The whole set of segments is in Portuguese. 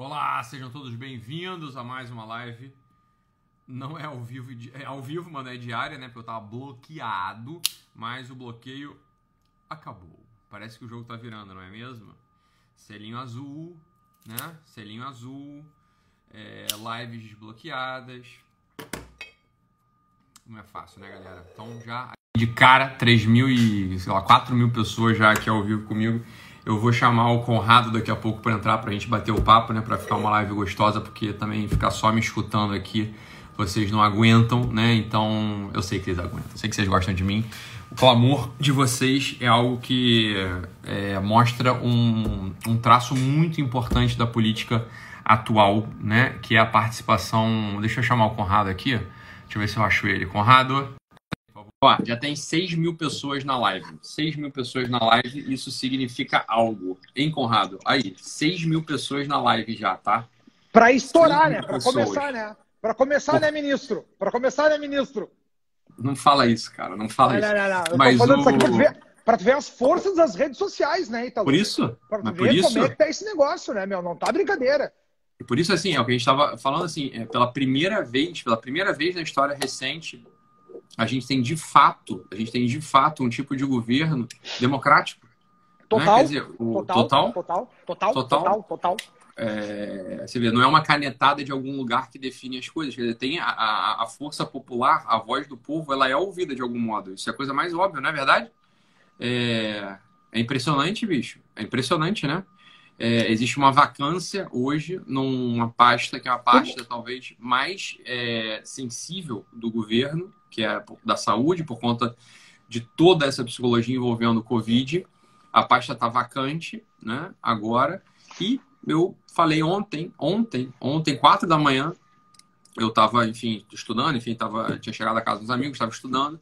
Olá, sejam todos bem-vindos a mais uma live. Não é ao vivo, é ao vivo, mas não é diária, né? Porque eu tava bloqueado, mas o bloqueio acabou. Parece que o jogo tá virando, não é mesmo? Selinho azul, né? Selinho azul, é, lives desbloqueadas. Não é fácil, né, galera? Então já de cara, 3 mil e, sei lá, 4 mil pessoas já aqui ao vivo comigo. Eu vou chamar o Conrado daqui a pouco para entrar, para a gente bater o papo, né? Para ficar uma live gostosa, porque também ficar só me escutando aqui, vocês não aguentam, né? Então, eu sei que eles aguentam, eu sei que vocês gostam de mim. O clamor de vocês é algo que é, mostra um, um traço muito importante da política atual, né? Que é a participação. Deixa eu chamar o Conrado aqui. Deixa eu ver se eu acho ele. Conrado. Ó, já tem 6 mil pessoas na live. 6 mil pessoas na live, isso significa algo. Hein, Conrado? Aí, 6 mil pessoas na live já, tá? Para estourar, né? Para começar, né? Para começar, né, ministro? Para começar, né, ministro? Não fala isso, cara. Não fala não, isso. Não, não, não. Mas tô falando o... isso aqui pra tu, ver, pra tu ver as forças das redes sociais, né, Italo? Por isso? Pra tu Mas ver por isso... como é que tá esse negócio, né, meu? Não tá brincadeira. E por isso, assim, é o que a gente estava falando, assim, é, pela primeira vez, pela primeira vez na história recente a gente tem de fato, a gente tem de fato um tipo de governo democrático. Total, né? total, total, total, total, total, total. É, você vê, não é uma canetada de algum lugar que define as coisas. Quer dizer, tem a, força popular, a voz do povo, ela é ouvida de algum modo. Isso é a coisa mais óbvia, não é verdade? É, é impressionante, bicho. É impressionante, né? É, existe uma vacância hoje numa pasta que é a pasta talvez mais sensível do governo, que é da saúde, por conta de toda essa psicologia envolvendo o Covid. A pasta está vacante, né? Agora. E eu falei ontem, ontem, ontem, quatro da manhã, eu estava, enfim, estudando, enfim, tava, tinha chegado a casa dos amigos, estava estudando,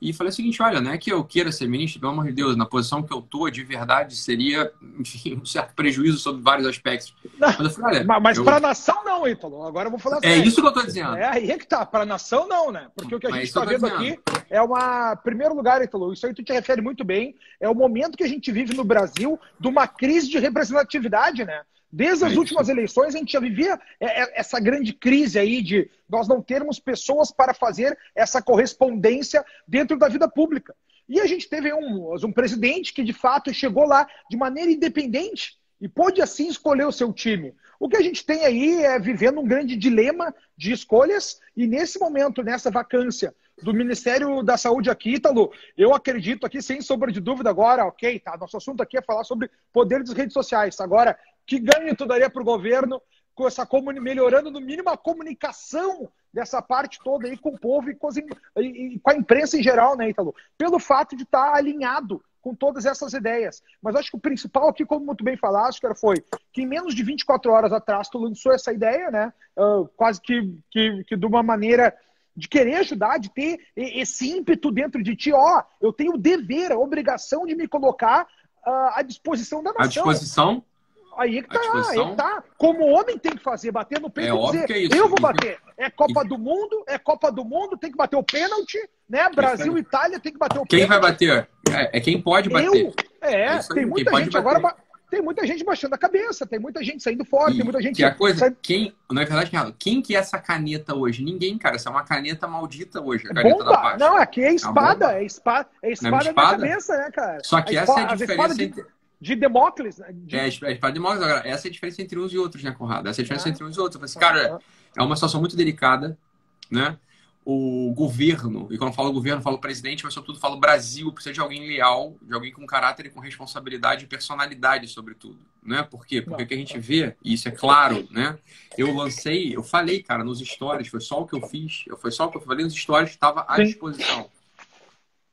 e falei o seguinte, olha, não é que eu queira ser ministro, pelo amor de Deus, na posição que eu tô, de verdade, seria, enfim, um certo prejuízo sobre vários aspectos. Não, mas falei, mas, mas eu... para a nação não, Ítalo. Agora eu vou falar É sério. isso que eu tô dizendo. É aí é que tá. Para a nação não, né? Porque o que a mas gente está vendo dizendo. aqui é uma... Primeiro lugar, Ítalo, isso aí tu te refere muito bem, é o momento que a gente vive no Brasil de uma crise de representatividade, né? Desde as é últimas eleições, a gente já vivia é, é, essa grande crise aí de nós não termos pessoas para fazer essa correspondência dentro da vida pública. E a gente teve um, um presidente que, de fato, chegou lá de maneira independente e pôde, assim, escolher o seu time. O que a gente tem aí é vivendo um grande dilema de escolhas e, nesse momento, nessa vacância do Ministério da Saúde aqui, Ítalo, eu acredito aqui, sem sombra de dúvida agora, ok, tá, nosso assunto aqui é falar sobre poder das redes sociais. Agora, que ganho tu daria para o governo com essa melhorando no mínimo a comunicação dessa parte toda aí com o povo e com, as, e com a imprensa em geral, né, Italo? Pelo fato de estar tá alinhado com todas essas ideias. Mas acho que o principal aqui, como muito bem falaste, cara, foi que em menos de 24 horas atrás tu lançou essa ideia, né? Uh, quase que, que, que de uma maneira de querer ajudar, de ter esse ímpeto dentro de ti, ó, eu tenho o dever, a obrigação de me colocar uh, à disposição da nação. À disposição? Aí que tá, aí tá. Como o homem tem que fazer, bater no peito é e dizer, é eu vou bater. É Copa do Mundo, é Copa do Mundo, tem que bater o pênalti, né? Brasil e Itália tem que bater o quem pênalti. Quem vai bater? É, é, quem pode bater. Eu? É, é tem muita gente agora tem muita gente baixando a cabeça, tem muita gente saindo fora, e, tem muita gente. Que a coisa, saindo... quem, não é verdade, quem que é essa caneta hoje? Ninguém, cara. Essa é uma caneta maldita hoje, a caneta bomba. da paz. Não, aqui é espada, é espada, é espada, é espada? na cabeça, né, cara? Só que essa é a diferença entre de Demócles, né? De... É, a de Demócles. Agora, essa é a diferença entre uns e outros, né, Conrado? Essa é a diferença ah. entre uns e outros. Eu falei assim, cara, é uma situação muito delicada, né? O governo, e quando eu falo governo, eu falo presidente, mas sobretudo falo Brasil, precisa de alguém leal, de alguém com caráter e com responsabilidade e personalidade, sobretudo. Né? Por quê? Porque o que a gente vê, e isso é claro, né? Eu lancei, eu falei, cara, nos stories, foi só o que eu fiz, foi só o que eu falei nos stories, estava à disposição.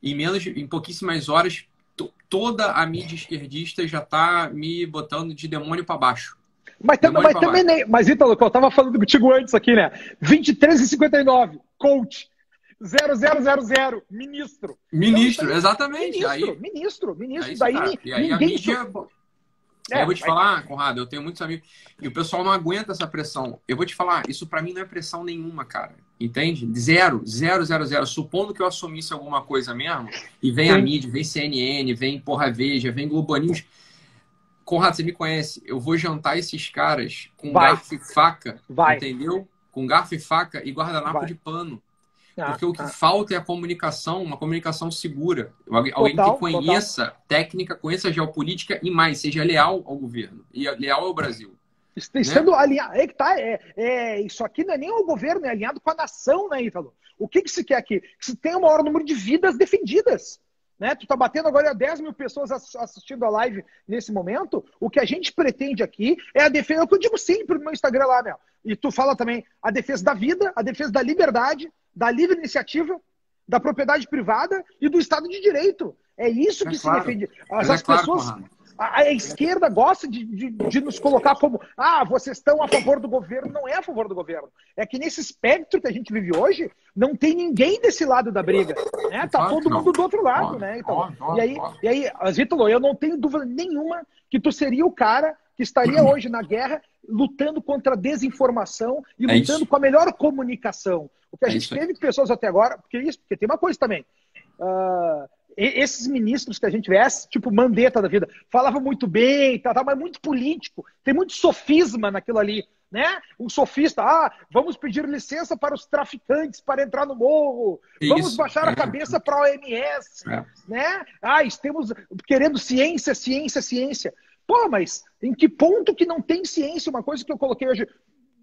Em menos, em pouquíssimas horas, toda a mídia esquerdista já está me botando de demônio para baixo. Mas, demônio mas também nem. Mas, Ítalo, que eu estava falando contigo antes aqui, né? 23 e 59, coach. 0000, ministro. Ministro, então, exatamente. Ministro, aí, ministro, ministro. É daí, e aí a mídia. É, eu vou te falar, Conrado, eu tenho muitos amigos. E o pessoal não aguenta essa pressão. Eu vou te falar, isso para mim não é pressão nenhuma, cara. Entende? Zero, zero, zero, zero. Supondo que eu assumisse alguma coisa mesmo, e vem a mídia, vem CNN, vem Porra Veja, vem Globo News. Conrado, você me conhece. Eu vou jantar esses caras com Vai. garfo e faca. Vai. Entendeu? Com garfo e faca e guardanapo Vai. de pano. Ah, Porque o que ah. falta é a comunicação, uma comunicação segura. Alguém total, que conheça total. técnica, conheça geopolítica e mais, seja leal ao governo e leal ao Brasil. Sendo né? alinhado. É que tá, é, é, isso aqui não é nem o governo, é alinhado com a nação, né, Ítalo? O que, que se quer aqui? Que se tenha o maior número de vidas defendidas. Né? Tu tá batendo agora 10 mil pessoas assistindo a live nesse momento. O que a gente pretende aqui é a defesa, é o que eu digo sempre no meu Instagram lá, Mel. E tu fala também a defesa da vida, a defesa da liberdade, da livre iniciativa, da propriedade privada e do Estado de Direito. É isso é que claro. se defende. As, as é claro, pessoas. A, a, esquerda gosta de, de, de, nos colocar como ah, vocês estão a favor do governo. Não é a favor do governo. É que nesse espectro que a gente vive hoje, não tem ninguém desse lado da briga. Né? Tá todo mundo do outro lado, né? Então, e aí, e aí Zítalo, eu não tenho dúvida nenhuma que tu seria o cara que estaria hoje na guerra lutando contra a desinformação e é lutando isso. com a melhor comunicação. O que a é gente teve pessoas até agora, porque isso, porque tem uma coisa também. Uh, esses ministros que a gente vê, tipo Mandetta da vida, falava muito bem, tá, tá, mas muito político, tem muito sofisma naquilo ali, né? Um sofista, ah, vamos pedir licença para os traficantes para entrar no morro, vamos Isso, baixar é. a cabeça para a OMS, é. né? Ah, estamos querendo ciência, ciência, ciência. Pô, mas em que ponto que não tem ciência? Uma coisa que eu coloquei hoje.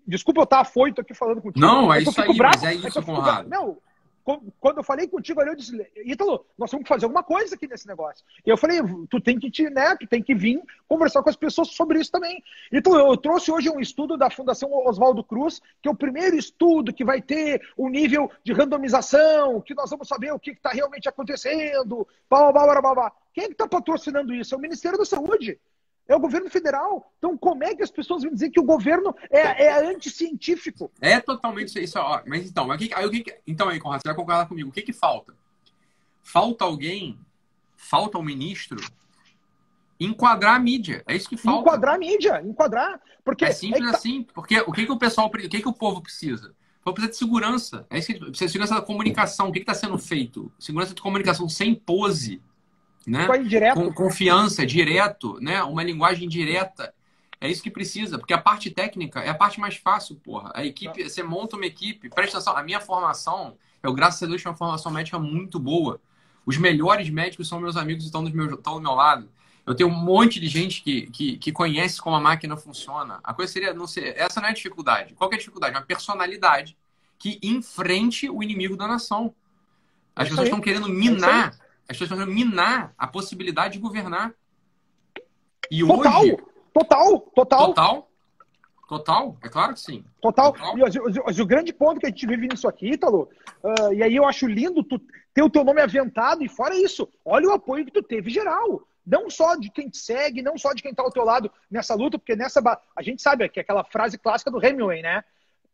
Desculpa eu estar afoito aqui falando contigo. Não, é isso aí, bravo, mas é isso, Conrado. Não, quando eu falei contigo ali, eu disse, Ítalo, nós temos que fazer alguma coisa aqui nesse negócio. E eu falei, tu tem que te, né, tu tem que vir conversar com as pessoas sobre isso também. Então, eu trouxe hoje um estudo da Fundação Oswaldo Cruz, que é o primeiro estudo que vai ter o um nível de randomização, que nós vamos saber o que está realmente acontecendo, blá, blá, blá, blá, blá. Quem é está patrocinando isso? É o Ministério da Saúde. É o governo federal. Então, como é que as pessoas vão dizer que o governo é, é anticientífico? É totalmente isso. Ó, mas então, que, aí, o que, então aí, Conrado, você vai concordar comigo. O que, que falta? Falta alguém, falta um ministro enquadrar a mídia. É isso que falta. Enquadrar a mídia, enquadrar. Porque é simples é tá... assim. Porque o que, que o pessoal, o que, que o povo precisa? O povo precisa de segurança. É isso que precisa de segurança da comunicação. O que está sendo feito? Segurança de comunicação sem pose né? Com confiança, direto, né? Uma linguagem direta. É isso que precisa, porque a parte técnica é a parte mais fácil, porra. A equipe, você monta uma equipe, presta atenção, a minha formação, eu, graças a Deus, tenho uma formação médica muito boa. Os melhores médicos são meus amigos e estão, do meu, estão do meu lado. Eu tenho um monte de gente que, que, que conhece como a máquina funciona. A coisa seria, não sei, essa não é a dificuldade. Qual é a dificuldade? Uma personalidade que enfrente o inimigo da nação. As pessoas estão querendo minar as pessoas estão minar a possibilidade de governar. E total, hoje. Total, total. Total. Total, é claro que sim. Total. total. E, o, o, o, grande ponto que a gente vive nisso aqui, Ítalo, uh, e aí eu acho lindo tu ter o teu nome aventado, e fora isso, olha o apoio que tu teve geral. Não só de quem te segue, não só de quem está ao teu lado nessa luta, porque nessa. A gente sabe que é aquela frase clássica do Hemingway, né?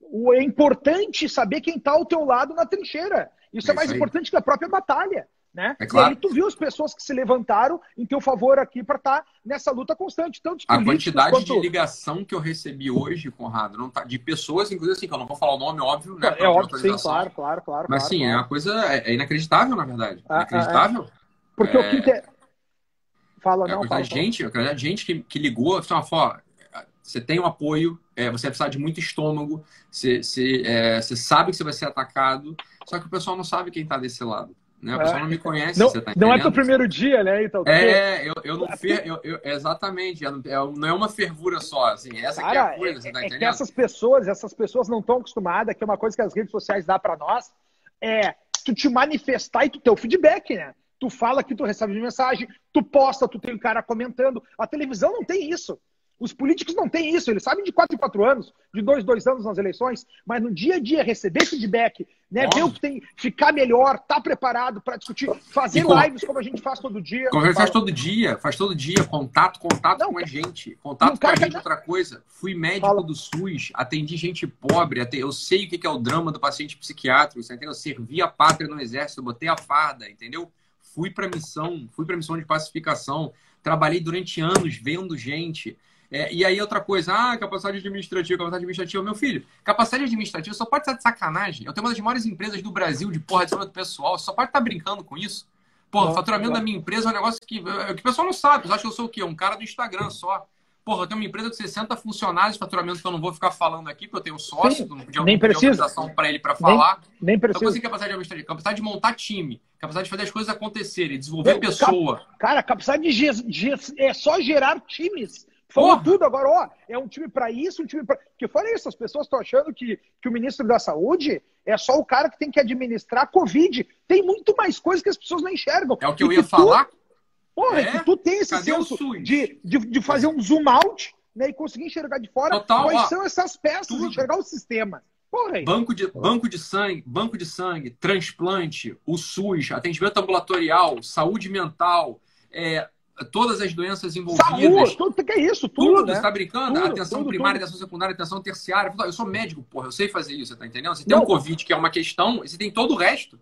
O, é importante saber quem está ao teu lado na trincheira. Isso é, é mais isso importante que a própria batalha. Né? É claro. E aí tu viu as pessoas que se levantaram em teu favor aqui para estar tá nessa luta constante. Tanto a quantidade quanto... de ligação que eu recebi hoje, Conrado, não tá, de pessoas, inclusive assim, que eu não vou falar o nome, óbvio, né? É óbvio, sim, claro, claro, claro. Mas claro, sim, claro. é uma coisa, é, é inacreditável, na verdade. Ah, inacreditável. É. Porque o que é... Fala, não, é, fala. Gente, fala. gente que, que ligou, assim, ó, você tem um apoio, é, você vai precisar de muito estômago, você, você, é, você sabe que você vai ser atacado, só que o pessoal não sabe quem está desse lado. Né? A pessoa não me conhece, não, você tá Não é teu primeiro dia, né? Então, é, eu, eu não fer, eu, eu, exatamente, é, não é uma fervura só, assim, essa Cara, é a coisa, você tá é, entendendo? É que essas pessoas, essas pessoas não estão acostumadas, que é uma coisa que as redes sociais dá para nós, é tu te manifestar e tu ter o feedback, né? Tu fala que tu recebe mensagem, tu posta, tu tem um cara comentando. A televisão não tem isso. Os políticos não têm isso, eles sabem de 4 em 4 anos, de 2 em 2 anos nas eleições, mas no dia a dia receber feedback, né, ver o que tem, ficar melhor, estar tá preparado para discutir, fazer com... lives como a gente faz todo dia. Como a gente faz todo dia, faz todo dia, contato, contato não, com a gente, contato com a gente, outra coisa. Fui médico Fala. do SUS, atendi gente pobre, eu sei o que é o drama do paciente psiquiátrico, você entendeu? Eu servi a pátria no exército, botei a farda, entendeu? Fui para missão, fui para missão de pacificação, trabalhei durante anos vendo gente. É, e aí, outra coisa, ah, capacidade administrativa, capacidade administrativa. Meu filho, capacidade administrativa só pode estar de sacanagem. Eu tenho uma das maiores empresas do Brasil de porra de cima do pessoal, só pode estar brincando com isso. Porra, o faturamento da minha empresa é um negócio que, é, que o pessoal não sabe. Você acha que eu sou o quê? Um cara do Instagram só. Porra, eu tenho uma empresa de 60 funcionários de faturamento que eu não vou ficar falando aqui, porque eu tenho um sócio, Sim, não podia nem precisa. para ele para falar. Nem, nem precisa. Então, assim, capacidade de administrar, capacidade de montar time, capacidade de fazer as coisas acontecerem, desenvolver eu, pessoa. Cara, capacidade de, de, é só gerar times. Falou Porra. tudo agora, ó, é um time para isso, um time para. Porque fora isso, as pessoas estão achando que, que o ministro da Saúde é só o cara que tem que administrar a Covid. Tem muito mais coisas que as pessoas não enxergam. É o que eu ia falar. Tu... Porra, é? que tu tem esse Cadê senso de, de, de fazer um zoom out né, e conseguir enxergar de fora Total, quais ó, são essas peças, tudo. enxergar o sistema. Porra, banco de, banco de sangue, banco de sangue, transplante, o SUS, atendimento ambulatorial, saúde mental, é, todas as doenças envolvidas. Saúde, tudo que é isso, tudo. Tudo, né? você tá brincando? Tudo, atenção tudo, primária, tudo. atenção secundária, atenção terciária. Eu sou médico, porra, eu sei fazer isso, tá entendendo? Você tem o um Covid, que é uma questão, você tem todo o resto.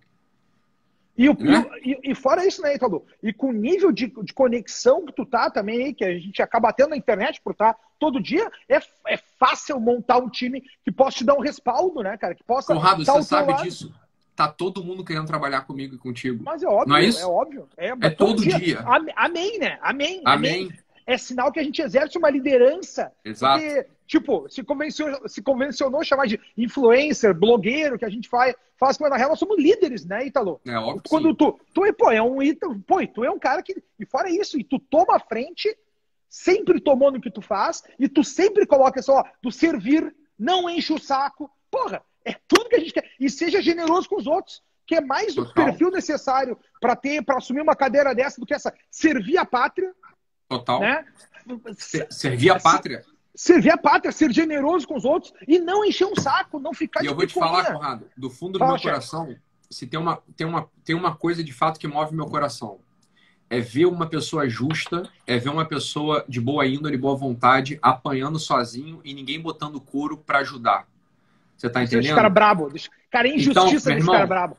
E, o, né? e, e, fora isso, né, Italo? E com o nível de, de, conexão que tu tá também, que a gente acaba tendo na internet por estar tá todo dia, é, é fácil montar um time que possa te dar um respaldo, né, cara? Que possa. Conrado, você sabe lado. disso. Tá todo mundo querendo trabalhar comigo e contigo. Mas é óbvio, Não é, isso? é óbvio. É, é todo, todo dia. dia. Amém, né? Amém. Amém. amém. É sinal que a gente exerce uma liderança. Exato. Porque, tipo, se convencionou, se convencionou chamar de influencer, blogueiro, que a gente faz, faz mas na real nós somos líderes, né, Italo? É óbvio. Quando sim. tu, tu, pô, é um pô, tu é um cara que, e fora isso, e tu toma a frente, sempre tomou no que tu faz, e tu sempre coloca só, do servir, não enche o saco. Porra, é tudo que a gente quer. E seja generoso com os outros que é mais o perfil necessário para ter, para assumir uma cadeira dessa do que essa servir a pátria. Total. Né? Servir a pátria. Servir a pátria, ser generoso com os outros e não encher um saco, não ficar e de eu vou te falar, Conrado, do fundo do Fala, meu coração, se tem uma, tem, uma, tem uma coisa de fato que move meu coração. É ver uma pessoa justa, é ver uma pessoa de boa índole, boa vontade, apanhando sozinho e ninguém botando couro para ajudar. Você tá entendendo? Esse cara brabo. Cara, é injustiça então, desse irmão, cara brabo.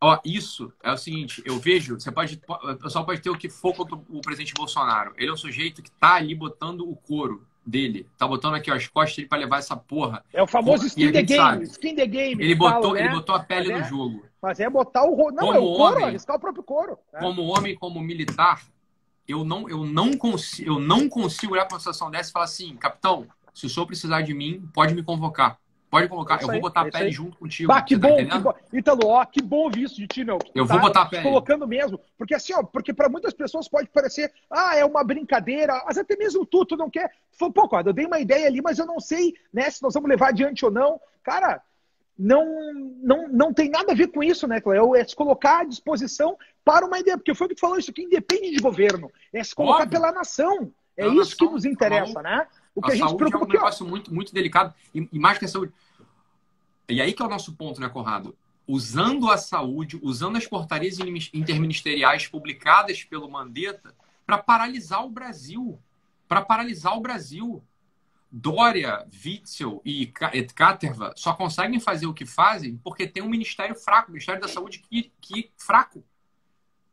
Ó, isso é o seguinte, eu vejo, você pode, o pessoal pode ter o que for contra o presidente Bolsonaro. Ele é um sujeito que tá ali botando o couro dele, tá botando aqui ó, as costas dele para levar essa porra. É o famoso skin the game, sabe. skin the game. Ele botou, ele né? botou a pele mas no é, jogo. Mas é botar o não, como é o couro, homem, arriscar o próprio couro. Né? Como homem, como militar, eu não, eu não consigo, eu não consigo olhar para uma situação dessa e falar assim, capitão, se o senhor precisar de mim, pode me convocar. Pode colocar, é eu vou botar a pele junto contigo. Bah, que bom, tá que bom. Ítalo, ó, que bom ouvir isso de ti, meu. Eu tá vou botar a pele. Colocando mesmo. Porque assim, ó, porque para muitas pessoas pode parecer, ah, é uma brincadeira, mas até mesmo tu, tu não quer. Tu pô, eu dei uma ideia ali, mas eu não sei, né, se nós vamos levar adiante ou não. Cara, não, não, não tem nada a ver com isso, né, Cléo? É se colocar à disposição para uma ideia, porque foi o que tu falou, isso aqui independe de governo. É se colocar Óbvio. pela nação. É isso nação, que nos interessa, tá né? O que a, a gente preocupa é um negócio muito, muito delicado. E, e mais que a saúde. E aí que é o nosso ponto, né, Conrado? Usando a saúde, usando as portarias interministeriais publicadas pelo Mandetta para paralisar o Brasil. Para paralisar o Brasil. Dória, Witzel e Caterva só conseguem fazer o que fazem porque tem um ministério fraco, o Ministério da Saúde que, que fraco.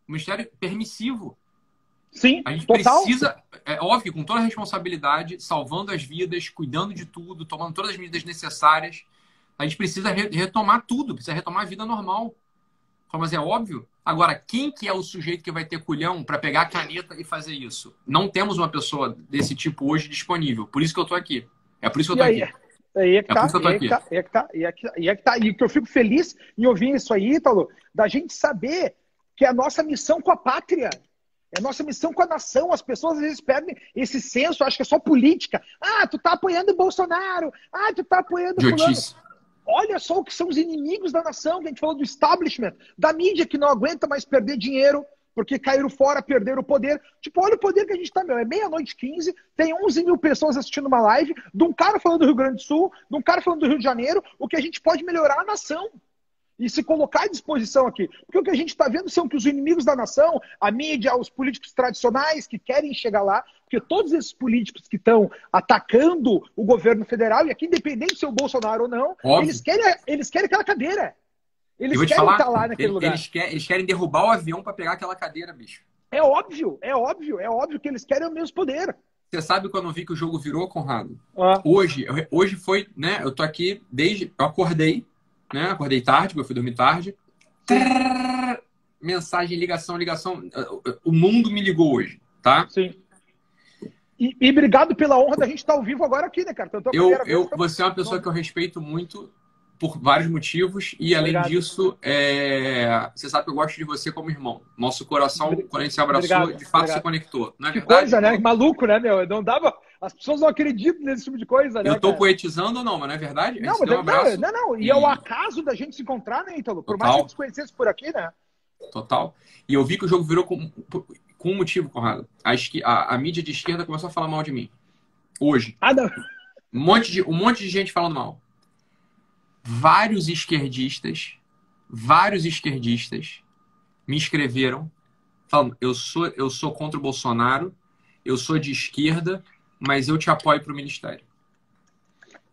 Um ministério permissivo. Sim, a gente total. precisa, é óbvio, com toda a responsabilidade, salvando as vidas, cuidando de tudo, tomando todas as medidas necessárias. A gente precisa retomar tudo, precisa retomar a vida normal. Mas é óbvio. Agora, quem que é o sujeito que vai ter culhão para pegar a caneta e fazer isso? Não temos uma pessoa desse tipo hoje disponível. Por isso que eu estou aqui. É por isso que eu estou aqui. Aí é que, é tá, é que tá, é que tá, é que tá, é que tá. E que eu fico feliz em ouvir isso aí, Ítalo, da gente saber que é a nossa missão com a pátria. É nossa missão com a nação. As pessoas às vezes perdem esse senso, acho que é só política. Ah, tu tá apoiando o Bolsonaro. Ah, tu tá apoiando o fulano. Olha só o que são os inimigos da nação, que a gente falou do establishment, da mídia que não aguenta mais perder dinheiro porque caíram fora, perderam o poder. Tipo, olha o poder que a gente tá, meu. É meia-noite 15, tem 11 mil pessoas assistindo uma live, de um cara falando do Rio Grande do Sul, de um cara falando do Rio de Janeiro, o que a gente pode melhorar a nação e se colocar à disposição aqui. Porque o que a gente está vendo são que os inimigos da nação, a mídia, os políticos tradicionais que querem chegar lá, porque todos esses políticos que estão atacando o governo federal, e aqui independente se é o Bolsonaro ou não, eles querem, eles querem aquela cadeira. Eles querem falar, estar lá naquele eles, lugar. Eles querem, eles querem derrubar o avião para pegar aquela cadeira, bicho. É óbvio, é óbvio, é óbvio que eles querem o mesmo poder. Você sabe quando eu vi que o jogo virou, Conrado? Ah. Hoje, hoje foi, né? Eu tô aqui desde. Eu acordei, né? Acordei tarde, porque eu fui dormir tarde. mensagem, ligação, ligação. O mundo me ligou hoje, tá? Sim. E, e obrigado pela honra da gente estar ao vivo agora aqui, né, cara? Então, eu, eu, você é uma pessoa que eu respeito muito por vários motivos e além obrigado. disso, é... você sabe que eu gosto de você como irmão. Nosso coração, quando a gente se abraçou, obrigado. de fato obrigado. se conectou. Não é que verdade? coisa, né? Maluco, né, meu? Não dava. As pessoas não acreditam nesse tipo de coisa, né? Eu tô cara? poetizando ou não, mas não é verdade? Não, mas um não, não, não. E, e é o acaso da gente se encontrar, né, Ítalo? Por Total. mais que a gente conhecesse por aqui, né? Total. E eu vi que o jogo virou com, com um motivo, Conrado. A, a, a mídia de esquerda começou a falar mal de mim. Hoje. Ah, não. Um monte de, um monte de gente falando mal. Vários esquerdistas, vários esquerdistas me escreveram falando: eu sou, eu sou contra o Bolsonaro, eu sou de esquerda, mas eu te apoio para o ministério.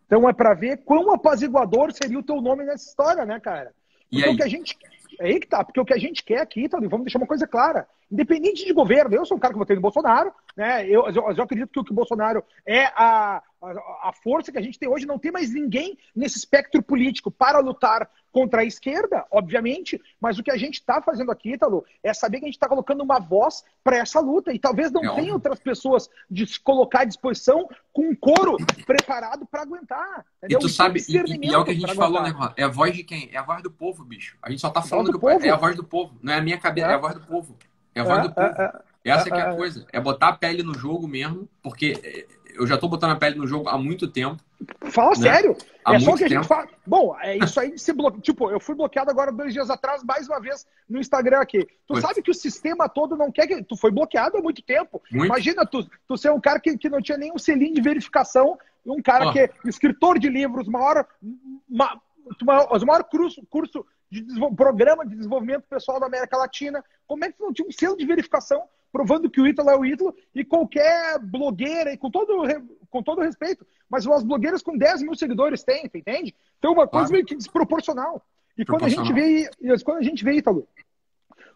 Então é para ver quão apaziguador seria o teu nome nessa história, né, cara? Porque o que a gente é aí que tá, porque o que a gente quer aqui, tá, vamos deixar uma coisa clara. Independente de governo, eu sou um cara que votei no Bolsonaro, né? Eu, eu, eu acredito que o que o Bolsonaro é a, a, a, força que a gente tem hoje. Não tem mais ninguém nesse espectro político para lutar contra a esquerda, obviamente, mas o que a gente está fazendo aqui, Ítalo, é saber que a gente está colocando uma voz para essa luta. E talvez não é tenha outras pessoas de se colocar à disposição com um coro preparado para aguentar. Entendeu? E tu sabe, e, e, é o que a gente falou, né, É a voz de quem? É a voz do povo, bicho. A gente só está falando que é a voz do povo. Não é a minha cabeça, é, é a voz do povo. É a voz é, do povo. É, é, Essa que é a coisa. É botar a pele no jogo mesmo, porque eu já estou botando a pele no jogo há muito tempo. Fala né? sério. Há é só que a gente fala. Bom, é isso aí de ser bloqueado. Tipo, eu fui bloqueado agora dois dias atrás, mais uma vez, no Instagram aqui. Tu foi. sabe que o sistema todo não quer que. Tu foi bloqueado há muito tempo. Muito. Imagina tu, tu ser um cara que, que não tinha nenhum selinho de verificação, um cara oh. que é escritor de livros, maior. Ma, o maior curso, curso de programa de desenvolvimento pessoal da América Latina. Como é que tu não tinha um selo de verificação provando que o Ítalo é o Ítalo e qualquer blogueira, e com todo, com todo respeito, mas as blogueiras com 10 mil seguidores têm, entende? Então, uma coisa meio que desproporcional. E quando a gente vê, quando a gente vê, Ítalo,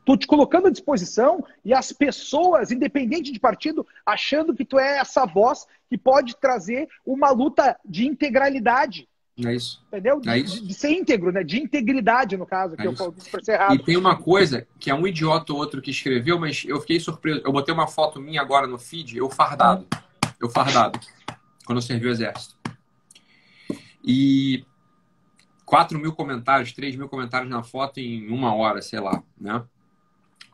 tu te colocando à disposição e as pessoas, independente de partido, achando que tu é essa voz que pode trazer uma luta de integralidade é isso. Entendeu? É isso. De, de, ser íntegro, né? De integridade, no caso, que é eu falo para ser errado. E tem uma coisa que é um idiota ou outro que escreveu, mas eu fiquei surpreso. Eu botei uma foto minha agora no feed, eu fardado. Eu fardado. Quando eu servi o exército. E 4 mil comentários, 3 mil comentários na foto em uma hora, sei lá, né?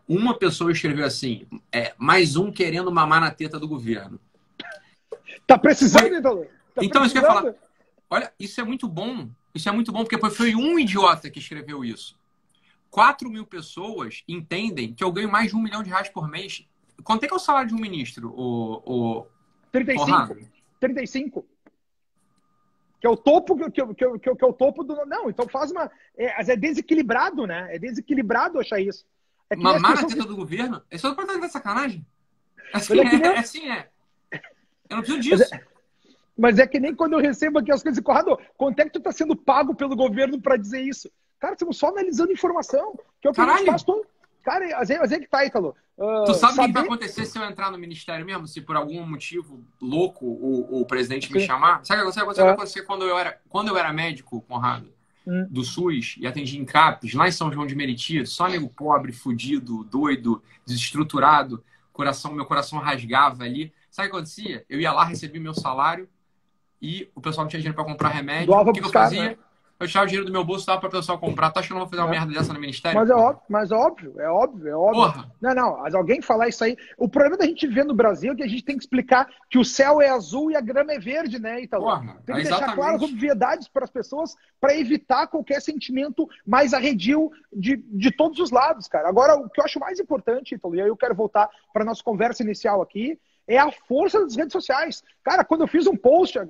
Uma pessoa escreveu assim: é, mais um querendo mamar na teta do governo. Tá precisando, então? Tá então, precisando? isso que eu ia falar. Olha, isso é muito bom. Isso é muito bom, porque foi um idiota que escreveu isso. 4 mil pessoas entendem que eu ganho mais de um milhão de reais por mês. Quanto é que é o salário de um ministro? O, o... 35. Porrado? 35. Que é o topo que, que, que, que, que é o topo do. Não, então faz uma. É, é desequilibrado, né? É desequilibrado achar isso. É Mamar na teta do governo? Isso não pode estar sacanagem. Assim é, é, é, assim é. Eu não preciso disso. É, mas é que nem quando eu recebo aqui as coisas, Corrado, quanto é que tu está sendo pago pelo governo para dizer isso? Cara, estamos só analisando informação, que é o que Caralho. a gente faz todo. Cara, às vezes, é que tá, Ítalo. Uh, tu sabe o que vai acontecer se eu entrar no ministério mesmo? Se por algum motivo louco o, o presidente Sim. me chamar? Sabe o que vai acontecer, é. quando, eu era, quando eu era médico, Conrado, hum. do SUS, e atendi em CAPES, lá em São João de Meriti, só nego pobre, fudido, doido, desestruturado, coração, meu coração rasgava ali. Sabe o que acontecia? Eu ia lá, recebia meu salário, e o pessoal não tinha dinheiro para comprar remédio. Doava o que, buscar, que eu fazia? Né? Eu tirava o dinheiro do meu bolso, dava para o pessoal comprar. Tu acha que eu não vou fazer uma é. merda dessa no ministério? Mas é óbvio, mas é óbvio, é óbvio, é óbvio. Porra. Não, não, mas alguém falar isso aí. O problema da gente ver no Brasil é que a gente tem que explicar que o céu é azul e a grama é verde, né, então Porra, Tem que é deixar claras obviedades para as pessoas para evitar qualquer sentimento mais arredio de, de todos os lados, cara. Agora, o que eu acho mais importante, Ítalo, e aí eu quero voltar para nossa conversa inicial aqui, é a força das redes sociais. Cara, quando eu fiz um post, uh,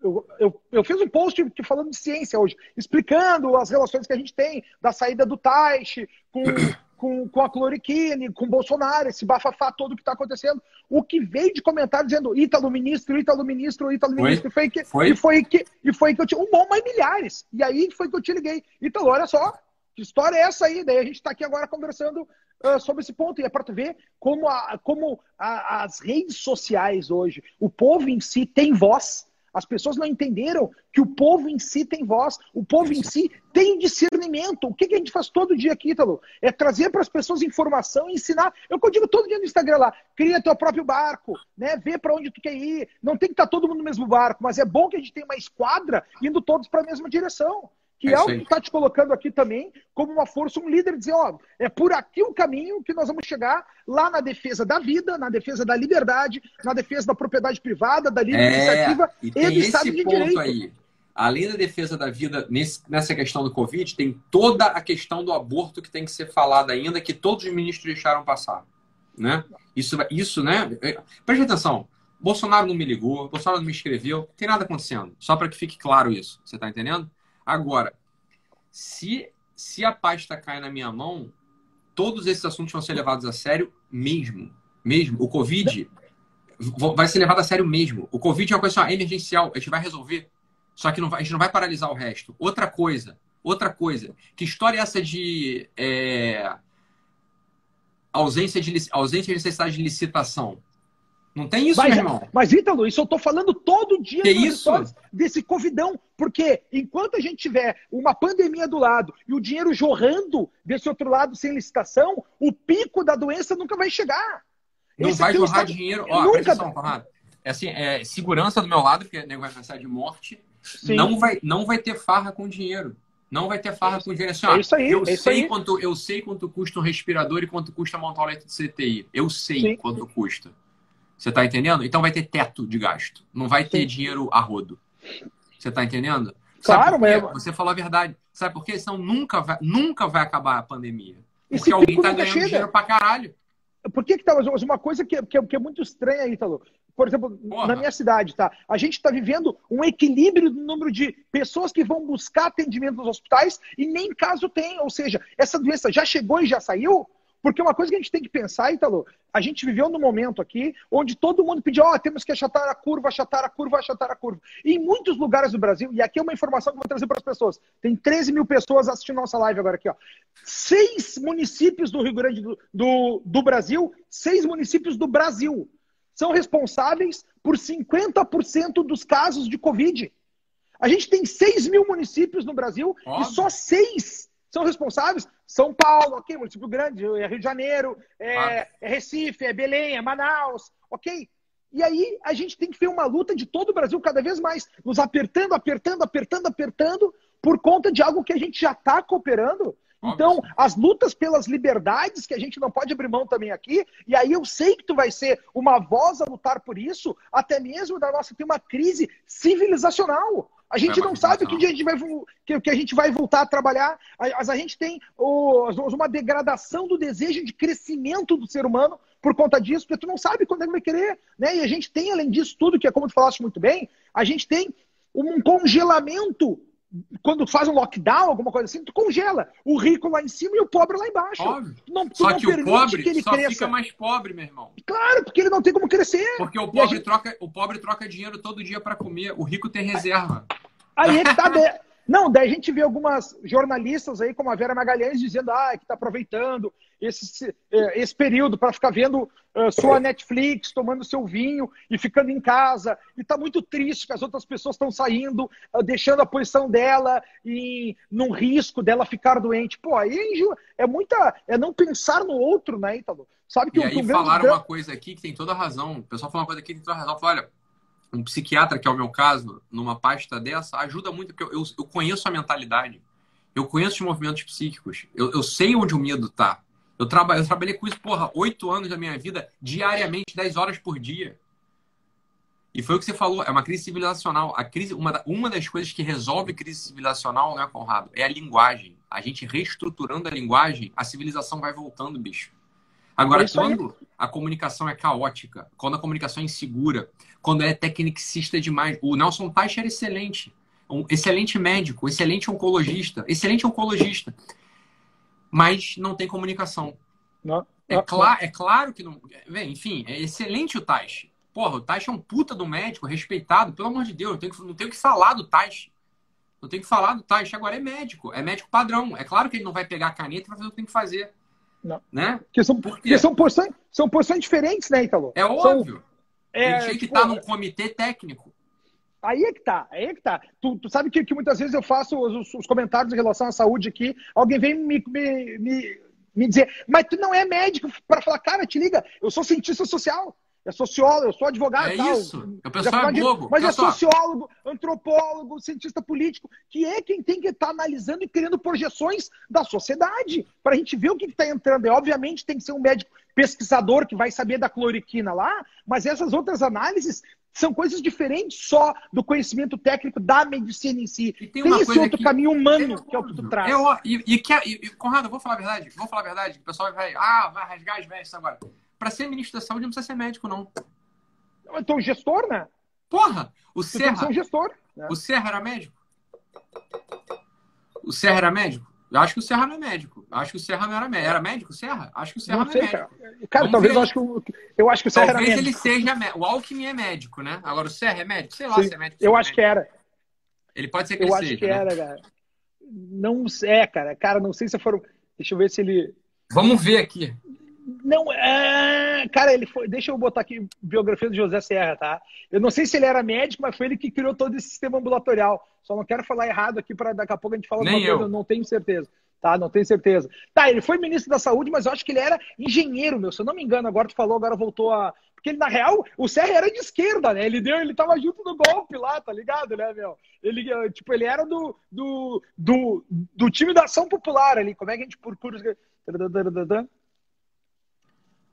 eu, eu, eu, fiz um post falando de ciência hoje, explicando as relações que a gente tem da saída do Taish com, com, com a cloriquine, com o Bolsonaro, esse bafafá todo que está acontecendo. O que veio de comentário dizendo Ítalo ministro, Ítalo ministro, Ítalo ministro, foi? E, foi que, foi? E, foi que, e foi que eu tinha um bom, mais milhares. E aí foi que eu te liguei. Ítalo, olha só, que história é essa aí? Daí a gente está aqui agora conversando uh, sobre esse ponto. E é para tu ver como, a, como a, as redes sociais hoje, o povo em si tem voz. As pessoas não entenderam que o povo em si tem voz, o povo em si tem discernimento. O que, que a gente faz todo dia aqui, Ítalo? É trazer para as pessoas informação e ensinar. É eu digo todo dia no Instagram lá. Cria teu próprio barco, né? Vê para onde tu quer ir. Não tem que estar tá todo mundo no mesmo barco, mas é bom que a gente tenha uma esquadra indo todos para a mesma direção que é, é o que está te colocando aqui também como uma força, um líder, dizer, ó, é por aqui o caminho que nós vamos chegar lá na defesa da vida, na defesa da liberdade, na defesa da propriedade privada, da livre é, iniciativa e, e do Estado de Direito. Aí. Além da defesa da vida nesse, nessa questão do Covid, tem toda a questão do aborto que tem que ser falada ainda, que todos os ministros deixaram passar. Né? Isso, isso, né? É, preste atenção. Bolsonaro não me ligou, Bolsonaro não me escreveu, não tem nada acontecendo. Só para que fique claro isso. Você está entendendo? Agora, se, se a pasta cai na minha mão, todos esses assuntos vão ser levados a sério mesmo. Mesmo. O Covid vai ser levado a sério mesmo. O Covid é uma coisa emergencial, a gente vai resolver. Só que vai, a gente não vai paralisar o resto. Outra coisa, outra coisa. Que história é essa de é, ausência, de ausência de necessidade de licitação? Não tem isso, mas, meu irmão. Mas, Ítalo, isso eu tô falando todo dia que isso? desse covidão. Porque enquanto a gente tiver uma pandemia do lado e o dinheiro jorrando desse outro lado sem licitação, o pico da doença nunca vai chegar. Não Esse vai jorrar estado... dinheiro. Ó, nunca... atenção, Conrado. É assim, é, segurança do meu lado, porque o negócio vai pensar de morte. Não vai, não vai ter farra com dinheiro. Não vai ter farra é com dinheiro. Assim, ó, é isso aí, eu, é sei aí. Quanto, eu sei quanto custa um respirador e quanto custa montar um leito de CTI. Eu sei Sim. quanto custa. Você está entendendo? Então vai ter teto de gasto. Não vai ter Sim. dinheiro a rodo. Você está entendendo? Claro, mas... Você falou a verdade. Sabe por quê? Senão nunca vai, nunca vai acabar a pandemia. Porque alguém está ganhando chega. dinheiro pra caralho. Por que que tá? Uma coisa que, que, que é muito estranha aí, Italo. Por exemplo, Porra. na minha cidade, tá? A gente está vivendo um equilíbrio do número de pessoas que vão buscar atendimento nos hospitais e nem caso tem. Ou seja, essa doença já chegou e já saiu, porque uma coisa que a gente tem que pensar, Italo, a gente viveu num momento aqui onde todo mundo pediu, ó, oh, temos que achatar a curva, achatar a curva, achatar a curva. E em muitos lugares do Brasil, e aqui é uma informação que eu vou trazer para as pessoas, tem 13 mil pessoas assistindo nossa live agora aqui, ó. Seis municípios do Rio Grande do, do, do Brasil, seis municípios do Brasil, são responsáveis por 50% dos casos de Covid. A gente tem 6 mil municípios no Brasil Óbvio. e só seis são responsáveis. São Paulo, ok, município grande, é Rio de Janeiro, é, é Recife, é Belém, é Manaus, ok? E aí a gente tem que ver uma luta de todo o Brasil cada vez mais, nos apertando, apertando, apertando, apertando, por conta de algo que a gente já está cooperando. Então, as lutas pelas liberdades que a gente não pode abrir mão também aqui, e aí eu sei que tu vai ser uma voz a lutar por isso, até mesmo da nossa tem uma crise civilizacional. A gente é não sabe que dia a gente vai, que, que, a gente vai voltar a trabalhar. Mas a gente tem o, uma degradação do desejo de crescimento do ser humano por conta disso, porque tu não sabe quando ele vai querer. Né? E a gente tem, além disso tudo, que é como tu falaste muito bem, a gente tem um congelamento quando faz um lockdown, alguma coisa assim, tu congela o rico lá em cima e o pobre lá embaixo. Óbvio. Não, só que o pobre que só cresça. fica mais pobre, meu irmão. Claro, porque ele não tem como crescer. Porque o pobre, gente... troca, o pobre troca dinheiro todo dia para comer, o rico tem reserva. Aí ele tá... De... Não, daí a gente vê algumas jornalistas aí, como a Vera Magalhães, dizendo ah, que está aproveitando esse, é, esse período para ficar vendo uh, sua Netflix, tomando seu vinho e ficando em casa. E está muito triste que as outras pessoas estão saindo, uh, deixando a posição dela e num risco dela ficar doente. Pô, aí é, é muita. É não pensar no outro, né, Ítalo? Sabe que e aí falaram uma coisa aqui que tem toda a razão. O pessoal falou uma coisa aqui que tem toda a razão. Falou, olha, um psiquiatra, que é o meu caso, numa pasta dessa, ajuda muito, porque eu, eu, eu conheço a mentalidade. Eu conheço os movimentos psíquicos. Eu, eu sei onde o medo está. Eu, traba, eu trabalhei com isso, porra, oito anos da minha vida, diariamente, dez horas por dia. E foi o que você falou, é uma crise civilizacional. A crise, uma, uma das coisas que resolve crise civilizacional, né, Conrado, é a linguagem. A gente reestruturando a linguagem, a civilização vai voltando, bicho. Agora, é quando a comunicação é caótica, quando a comunicação é insegura, quando é tecnicista demais. O Nelson Teich era excelente. Um excelente médico, excelente oncologista, excelente oncologista. Mas não tem comunicação. Não, é, cla é claro que não. Bem, enfim, é excelente o Teich. Porra, o Teich é um puta do médico, respeitado, pelo amor de Deus, não tenho que, não tenho que falar do Teich. Não tenho que falar do Teich. Agora é médico, é médico padrão. É claro que ele não vai pegar a caneta e vai fazer o que tem que fazer. Não. Né? Porque são, porque são, posições, são posições diferentes, né, Italo? É óbvio. São, é, ele tinha que tipo, estar num comitê técnico. Aí é que tá, aí é que tá. Tu, tu sabe que, que, muitas vezes eu faço os, os, comentários em relação à saúde aqui, alguém vem me, me, me, me dizer, mas tu não é médico para falar, cara, te liga, eu sou cientista social é sociólogo, eu sou advogado. É tal. isso. O pessoal é bobo. Mas é sociólogo, antropólogo, cientista político, que é quem tem que estar tá analisando e criando projeções da sociedade, para a gente ver o que está entrando. E, obviamente, tem que ser um médico pesquisador que vai saber da cloriquina lá, mas essas outras análises são coisas diferentes só do conhecimento técnico da medicina em si. E tem, tem esse outro que... caminho humano é, que é o que tu traz. Eu, e, e, que, e, Conrado, vou falar a verdade. Vou falar a verdade. O pessoal vai, ah, vai rasgar as vestes agora. Para ser ministro da saúde não precisa ser médico, não. Então, gestor, né? Porra! O tu Serra. Um gestor, né? O Serra era médico? O Serra era médico? Eu acho que o Serra não é médico. Eu acho que o Serra não era médico. Era médico o Serra? Acho que o Serra não, não sei, é médico. Cara, cara talvez eu acho que o, eu acho que o Serra talvez era médico. ele seja médico. O Alckmin é médico, né? Agora o Serra é médico? Sei lá Sim, se é médico. Eu acho médico. que era. Ele pode ser que eu ele acho seja, que né? era, cara. Não é, cara. Cara, não sei se foram. Deixa eu ver se ele. Vamos ver aqui. Não, é... cara, ele foi. Deixa eu botar aqui biografia do José Serra, tá? Eu não sei se ele era médico, mas foi ele que criou todo esse sistema ambulatorial. Só não quero falar errado aqui para daqui a pouco a gente falar Nem alguma coisa, eu não tenho certeza. Tá, não tenho certeza. Tá, ele foi ministro da Saúde, mas eu acho que ele era engenheiro, meu. Se eu não me engano, agora tu falou, agora voltou a. Porque ele, na real, o Serra era de esquerda, né? Ele deu, ele tava junto no golpe lá, tá ligado, né, meu? Ele, tipo, ele era do, do, do, do time da ação popular ali. Como é que a gente procura.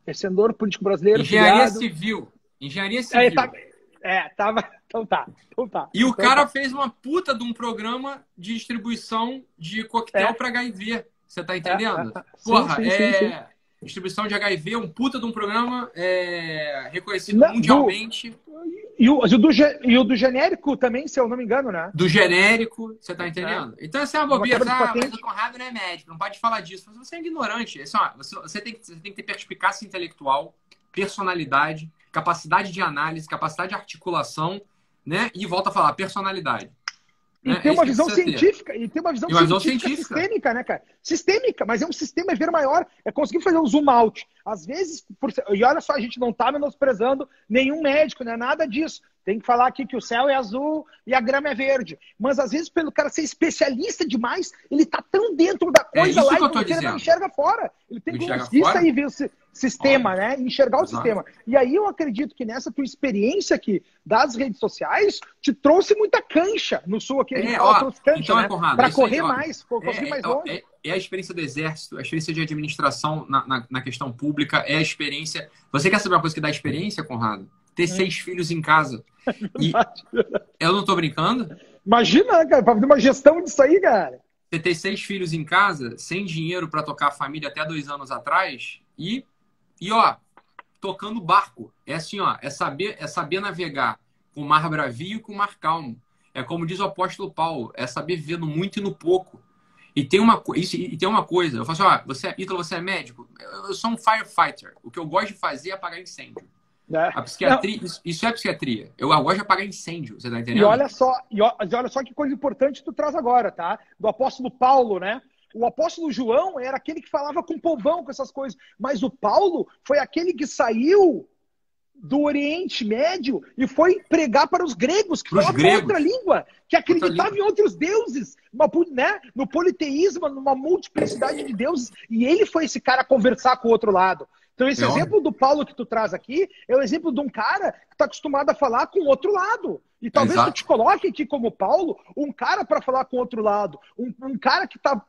Vencedor político brasileiro. Engenharia criado. civil. Engenharia é, civil. É, tá, é, tava. Então tá. Então tá. E então o cara tá. fez uma puta de um programa de distribuição de coquetel é. para HIV. Você tá entendendo? É, Porra, sim, sim, é. Sim, distribuição de HIV, um puta de um programa é, reconhecido não, mundialmente. Do, e, o, e, o do, e o do genérico também, se eu não me engano, né? Do genérico, você tá entendendo? É. Então, essa é uma bobeira. Ah, mas o Conrado não é médico, não pode falar disso. Você é ignorante. Assim, ó, você, você, tem, você tem que ter perspicácia intelectual, personalidade, capacidade de análise, capacidade de articulação, né? E volta a falar, personalidade. E né? tem uma visão científica, ter. e tem uma visão, científica, científica, sistêmica, né, cara? Sistêmica, mas é um sistema é ver maior, é conseguir fazer um zoom out. Às vezes, por... e olha só, a gente não está menosprezando nenhum médico, não é nada disso. Tem que falar aqui que o céu é azul e a grama é verde. Mas às vezes, pelo cara ser especialista demais, ele tá tão dentro da é coisa é lá que, ele não enxerga fora. Ele tem que conseguir sair e ver o sistema, Olha. né? Enxergar o Exato. sistema. E aí eu acredito que nessa tua experiência aqui das redes sociais te trouxe muita cancha no sul aqui. É, ó, cancha, então, né? Para correr aí, mais, conseguir é, mais longe. É, é, a experiência do exército, a experiência de administração na, na, na, questão pública, é a experiência. Você quer saber uma coisa que dá experiência, Conrado? Ter hum. seis filhos em casa. E... Eu não tô brincando? Imagina, cara, pra fazer uma gestão disso aí, cara. Você ter seis filhos em casa, sem dinheiro para tocar a família até dois anos atrás, e, e ó, tocando barco. É assim, ó, é saber, é saber navegar com o mar bravio e com o mar calmo. É como diz o apóstolo Paulo, é saber viver no muito e no pouco. E tem uma, isso, e tem uma coisa, eu falo assim, ó, você, Ítalo, você é médico? Eu sou um firefighter. O que eu gosto de fazer é apagar incêndio. É. A psiquiatria, isso, isso, é psiquiatria. Eu gosto de apagar incêndio, você tá entendendo? E olha só, e olha só que coisa importante tu traz agora, tá? Do apóstolo Paulo, né? O apóstolo João era aquele que falava com o povão, com essas coisas. Mas o Paulo foi aquele que saiu do Oriente Médio e foi pregar para os gregos, que falavam outra língua, que acreditavam em outros deuses, uma, né, no politeísmo, numa multiplicidade de deuses. E ele foi esse cara a conversar com o outro lado. Então, esse é exemplo do Paulo que tu traz aqui é o exemplo de um cara que está acostumado a falar com o outro lado. E talvez Exato. tu te coloque aqui como Paulo, um cara para falar com o outro lado, um, um cara que está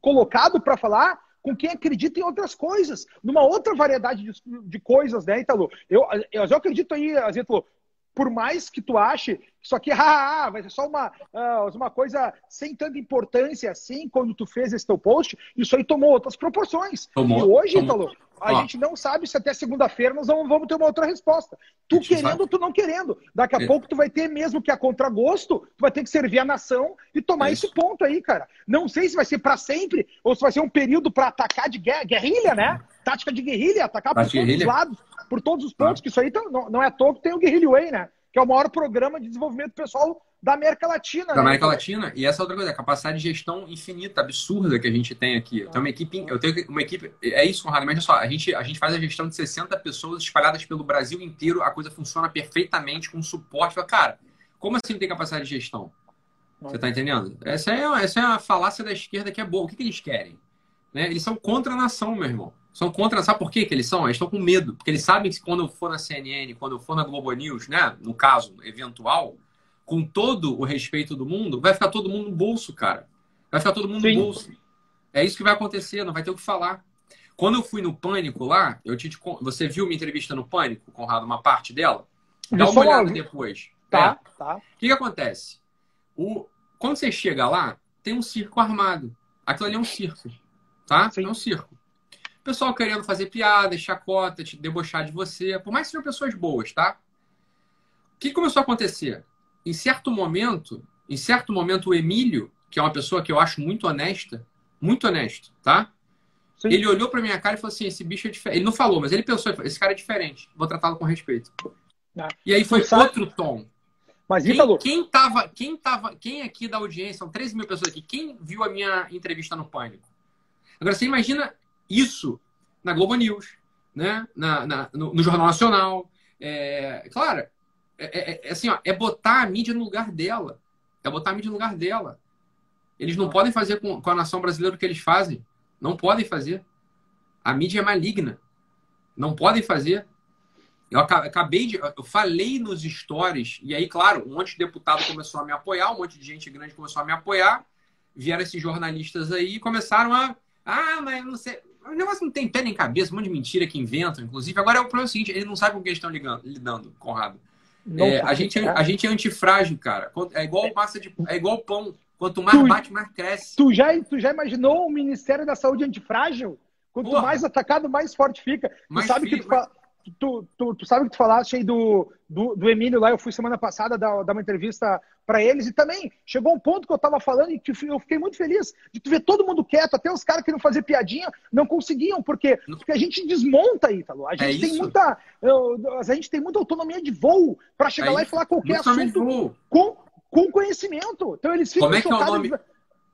colocado para falar com quem acredita em outras coisas, numa outra variedade de, de coisas, né, Italo? Eu, eu, eu acredito aí, exemplo, por mais que tu ache que isso aqui ah, vai ser só uma, uh, uma coisa sem tanta importância assim, quando tu fez esse teu post, isso aí tomou outras proporções. Tomou, e hoje, tomou. Italo, a Ó. gente não sabe se até segunda-feira nós vamos ter uma outra resposta. Tu querendo ou tu não querendo. Daqui a é. pouco tu vai ter mesmo que a contragosto, tu vai ter que servir a nação e tomar esse ponto aí, cara. Não sei se vai ser para sempre ou se vai ser um período para atacar de guerra, guerrilha, né? Tática de guerrilha, atacar por todos os lados por todos os pontos, ah. que isso aí tá, não, não é à toa que tem o Guerrilla Way, né? Que é o maior programa de desenvolvimento pessoal da América Latina. Da né? América Latina. E essa outra coisa, a capacidade de gestão infinita, absurda que a gente tem aqui. Eu tenho uma equipe, eu tenho uma equipe. É isso, Conrado, mas só, a gente, a gente faz a gestão de 60 pessoas espalhadas pelo Brasil inteiro, a coisa funciona perfeitamente com suporte. Cara, Como assim não tem capacidade de gestão? Você está entendendo? Essa é, essa é a falácia da esquerda que é boa. O que, que eles querem? Né? Eles são contra a nação, meu irmão. São contra. Sabe por quê que eles são? Eles estão com medo. Porque eles sabem que quando eu for na CNN, quando eu for na Globo News, né? No caso, eventual, com todo o respeito do mundo, vai ficar todo mundo no bolso, cara. Vai ficar todo mundo Sim. no bolso. É isso que vai acontecer, não vai ter o que falar. Quando eu fui no Pânico lá, eu te, você viu minha entrevista no Pânico, Conrado, uma parte dela? Dá uma olhada depois. Tá, é. tá. O que, que acontece? O, quando você chega lá, tem um circo armado. Aquilo ali é um circo, tá? Sim. É um circo. Pessoal querendo fazer piada, chacota, te debochar de você, por mais que sejam pessoas boas, tá? O que começou a acontecer? Em certo momento, em certo momento, o Emílio, que é uma pessoa que eu acho muito honesta, muito honesto, tá? Sim. Ele olhou pra minha cara e falou assim: esse bicho é diferente. Ele não falou, mas ele pensou: esse cara é diferente, vou tratá-lo com respeito. Ah, e aí foi outro tom. Mas quem, falou. Quem tava, quem tava, quem aqui da audiência, são 13 mil pessoas aqui, quem viu a minha entrevista no Pânico? Agora, você imagina isso na Globo News, né? na, na no, no, Jornal Nacional. É, claro, é, é, é, assim, ó, é botar a mídia no lugar dela. É botar a mídia no lugar dela. Eles não podem fazer com, com a nação brasileira o que eles fazem. Não podem fazer. A mídia é maligna. Não podem fazer. Eu acabei de. Eu falei nos stories, e aí, claro, um monte de deputado começou a me apoiar, um monte de gente grande começou a me apoiar. Vieram esses jornalistas aí e começaram a. Ah, mas não sei. O negócio não tem pé nem cabeça, um monte de mentira que inventam, inclusive. Agora é o problema seguinte: eles não sabem com quem estão ligando, lidando, Conrado. É, a, gente, é, a gente é antifrágil, cara. É igual massa de. É igual pão. Quanto mais tu, bate, mais cresce. Tu já, tu já imaginou o Ministério da Saúde antifrágil? Quanto Porra. mais atacado, mais forte fica. Mais tu sabe que tu, mas... tu, tu, tu, sabe que tu falaste aí do, do, do, Emílio lá, eu fui semana passada dar, dar uma entrevista para eles e também chegou um ponto que eu tava falando e que eu fiquei muito feliz de tu ver todo mundo quieto, até os caras que não fazer piadinha não conseguiam, porque, porque a gente desmonta, Ítalo. A é gente é tem muita a gente tem muita autonomia de voo para chegar é lá isso. e falar qualquer assunto com com conhecimento. Então eles ficam Como é que é o nome?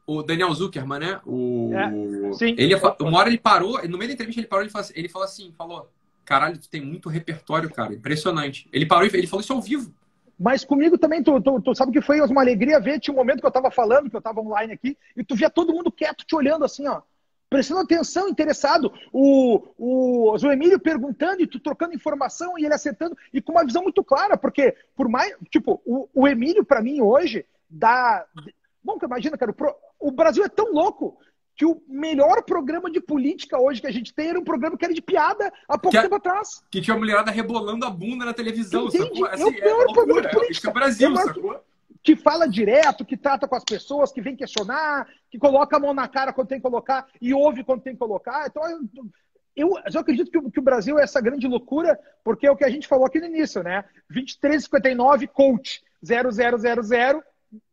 O Daniel Zuckerman, né? O... É, sim. Ele, uma hora ele parou, no meio da entrevista ele parou e falou assim, ele falou assim, falou, caralho, tu tem muito repertório, cara, impressionante. Ele parou e ele falou isso ao vivo. Mas comigo também, tu, tu, tu, sabe que foi uma alegria ver, tinha um momento que eu tava falando, que eu tava online aqui, e tu via todo mundo quieto te olhando assim, ó prestando atenção, interessado. O, o, o Emílio perguntando e tu trocando informação e ele acertando, e com uma visão muito clara, porque por mais. Tipo, o, o Emílio, para mim, hoje, dá. Bom, imagina, cara, o, o Brasil é tão louco que o melhor programa de política hoje que a gente tem era um programa que era de piada há pouco que tempo atrás. Que tinha uma mulherada rebolando a bunda na televisão, Entende? sacou? Assim, é o melhor é programa de política. É Brasil, é sacou? que fala direto, que trata com as pessoas, que vem questionar, que coloca a mão na cara quando tem que colocar e ouve quando tem que colocar. Então, eu, eu acredito que o, que o Brasil é essa grande loucura, porque é o que a gente falou aqui no início, né? 2359, coach, 0000,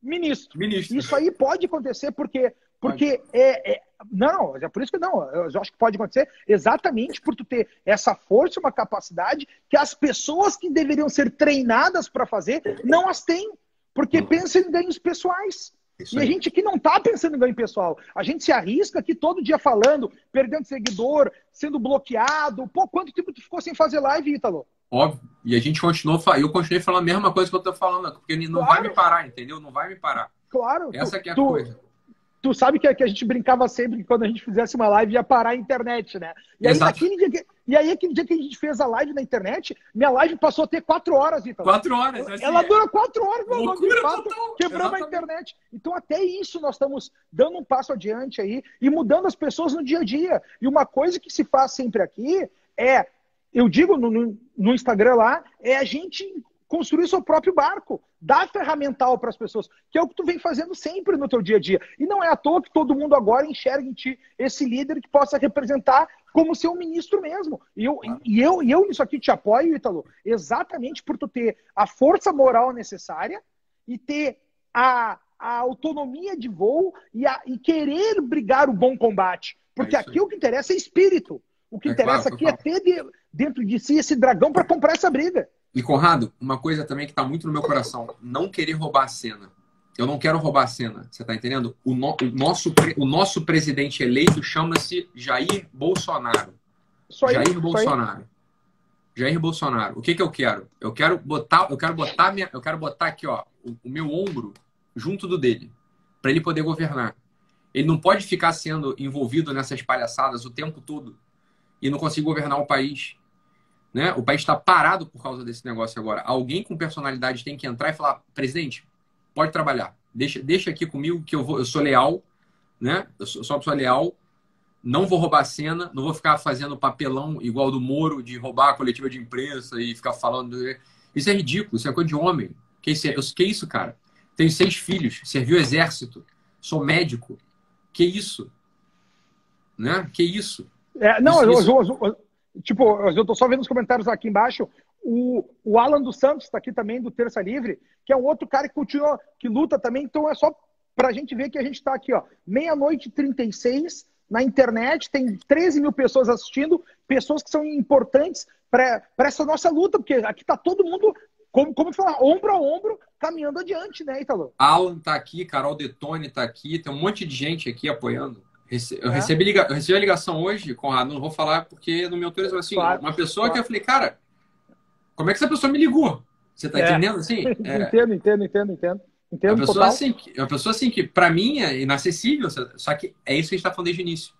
ministro. ministro. Isso aí pode acontecer porque, porque é, é, não, é por isso que não. Eu acho que pode acontecer exatamente por tu ter essa força, uma capacidade que as pessoas que deveriam ser treinadas para fazer não as têm. Porque uhum. pensa em ganhos pessoais. Isso e aí. a gente aqui não está pensando em ganho pessoal. A gente se arrisca aqui todo dia falando, perdendo seguidor, sendo bloqueado. Pô, quanto tempo tu ficou sem fazer live, Ítalo? Óbvio. E a gente continuou, eu continuei falando a mesma coisa que eu tô falando, porque não claro. vai me parar, entendeu? Não vai me parar. Claro. Essa tu, que é a tu, coisa tu sabe que, que, a gente brincava sempre que quando a gente fizesse uma live ia parar a internet, né? E aí, naquele dia que, e aí, aquele dia que a gente fez a live na internet, minha live passou a ter quatro horas, então. Quatro horas, assim, Ela é. dura quatro horas, meu Loucura fato, quebramos a internet. Então, até isso nós estamos dando um passo adiante aí e mudando as pessoas no dia a dia. E uma coisa que se faz sempre aqui é, eu digo no, no, no Instagram lá, é a gente construir seu próprio barco, dar ferramental para as pessoas, que é o que tu vem fazendo sempre no teu dia a dia. E não é à toa que todo mundo agora enxerga em ti esse líder que possa representar como ser um ministro mesmo. E eu, e eu, e eu nisso aqui te apoio, Ítalo, exatamente por tu ter a força moral necessária e ter a, a autonomia de voo e, a, e querer brigar o bom combate. Porque é aqui o que interessa é espírito. O que é interessa claro, aqui é ter de, dentro de si esse dragão para comprar essa briga. E Conrado, uma coisa também que está muito no meu coração, não querer roubar a cena. Eu não quero roubar a cena, você está entendendo? O, no, o, nosso, o nosso presidente eleito chama-se Jair Bolsonaro. Só Jair Bolsonaro. Jair Bolsonaro. O que, que eu quero? Eu quero botar, eu quero botar minha, eu quero botar aqui, ó, o, o meu ombro junto do dele, para ele poder governar. Ele não pode ficar sendo envolvido nessas palhaçadas o tempo todo e não conseguir governar o país. Né? O país está parado por causa desse negócio agora. Alguém com personalidade tem que entrar e falar: presidente, pode trabalhar. Deixa, deixa aqui comigo que eu, vou, eu sou leal, né? Eu sou, sou uma pessoa leal. Não vou roubar a cena, não vou ficar fazendo papelão igual do Moro de roubar a coletiva de imprensa e ficar falando. Isso é ridículo, isso é coisa de homem. Que isso, é, que isso cara? Tenho seis filhos, servi o exército, sou médico. Que isso? Né? Que isso? É, não, isso, eu, eu, eu, tipo, eu tô só vendo os comentários aqui embaixo. O, o Alan dos Santos está aqui também, do Terça Livre, que é um outro cara que continua, que luta também. Então é só para a gente ver que a gente está aqui, ó, meia-noite 36 na internet, tem 13 mil pessoas assistindo, pessoas que são importantes para essa nossa luta, porque aqui está todo mundo como, como falar, ombro a ombro, caminhando adiante, né, Italo? Alan tá aqui, Carol Detone tá aqui, tem um monte de gente aqui apoiando. Eu, é. recebi, liga... eu recebi a ligação hoje, Conrado, não vou falar porque no meu autorizo assim, claro, uma pessoa claro. que eu falei, cara, como é que essa pessoa me ligou? Você tá é. entendendo assim? É... entendo, entendo, entendo, entendo. Entendo uma pessoa, assim, uma pessoa assim que, para mim, é inacessível, só que é isso que a gente está falando desde o início.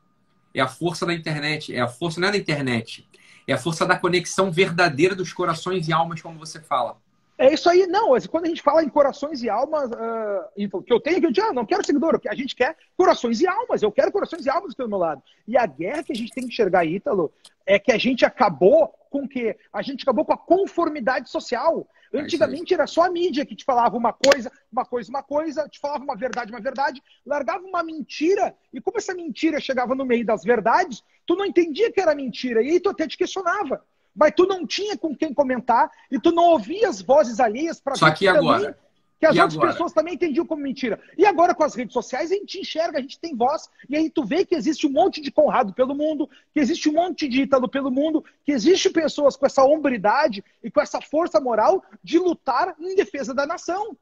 É a força da internet, é a força não é da internet, é a força da conexão verdadeira dos corações e almas, como você fala. É isso aí, não. Quando a gente fala em corações e almas, uh, que eu tenho, que eu digo, ah, não quero seguidor, a gente quer corações e almas, eu quero corações e almas do meu lado. E a guerra que a gente tem que enxergar, Ítalo, é que a gente acabou com o quê? A gente acabou com a conformidade social. É Antigamente era só a mídia que te falava uma coisa, uma coisa, uma coisa, te falava uma verdade, uma verdade, largava uma mentira, e como essa mentira chegava no meio das verdades, tu não entendia que era mentira, e aí tu até te questionava mas tu não tinha com quem comentar e tu não ouvia as vozes alheias para Só que agora. Que as e outras agora? pessoas também entendiam como mentira. E agora com as redes sociais a gente enxerga, a gente tem voz, e aí tu vê que existe um monte de Conrado pelo mundo, que existe um monte de Ítalo pelo mundo, que existe pessoas com essa hombridade e com essa força moral de lutar em defesa da nação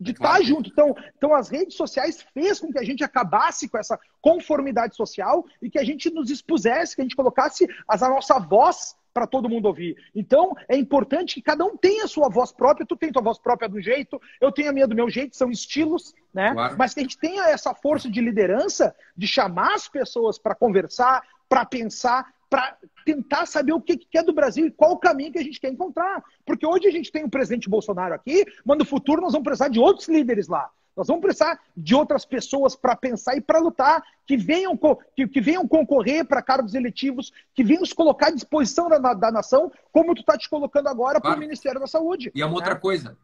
de estar tá junto. Então, então, as redes sociais fez com que a gente acabasse com essa conformidade social e que a gente nos expusesse, que a gente colocasse as, a nossa voz para todo mundo ouvir. Então, é importante que cada um tenha a sua voz própria. Tu tem tua voz própria do jeito, eu tenho a minha do meu jeito, são estilos, né? Claro. Mas que a gente tenha essa força de liderança de chamar as pessoas para conversar, para pensar, para tentar saber o que, que é do Brasil e qual o caminho que a gente quer encontrar. Porque hoje a gente tem o presidente Bolsonaro aqui, mas no futuro nós vamos precisar de outros líderes lá. Nós vamos precisar de outras pessoas para pensar e para lutar, que venham, que, que venham concorrer para cargos eletivos, que venham se colocar à disposição da, da nação, como tu está te colocando agora claro. para o Ministério da Saúde. E é uma né? outra coisa.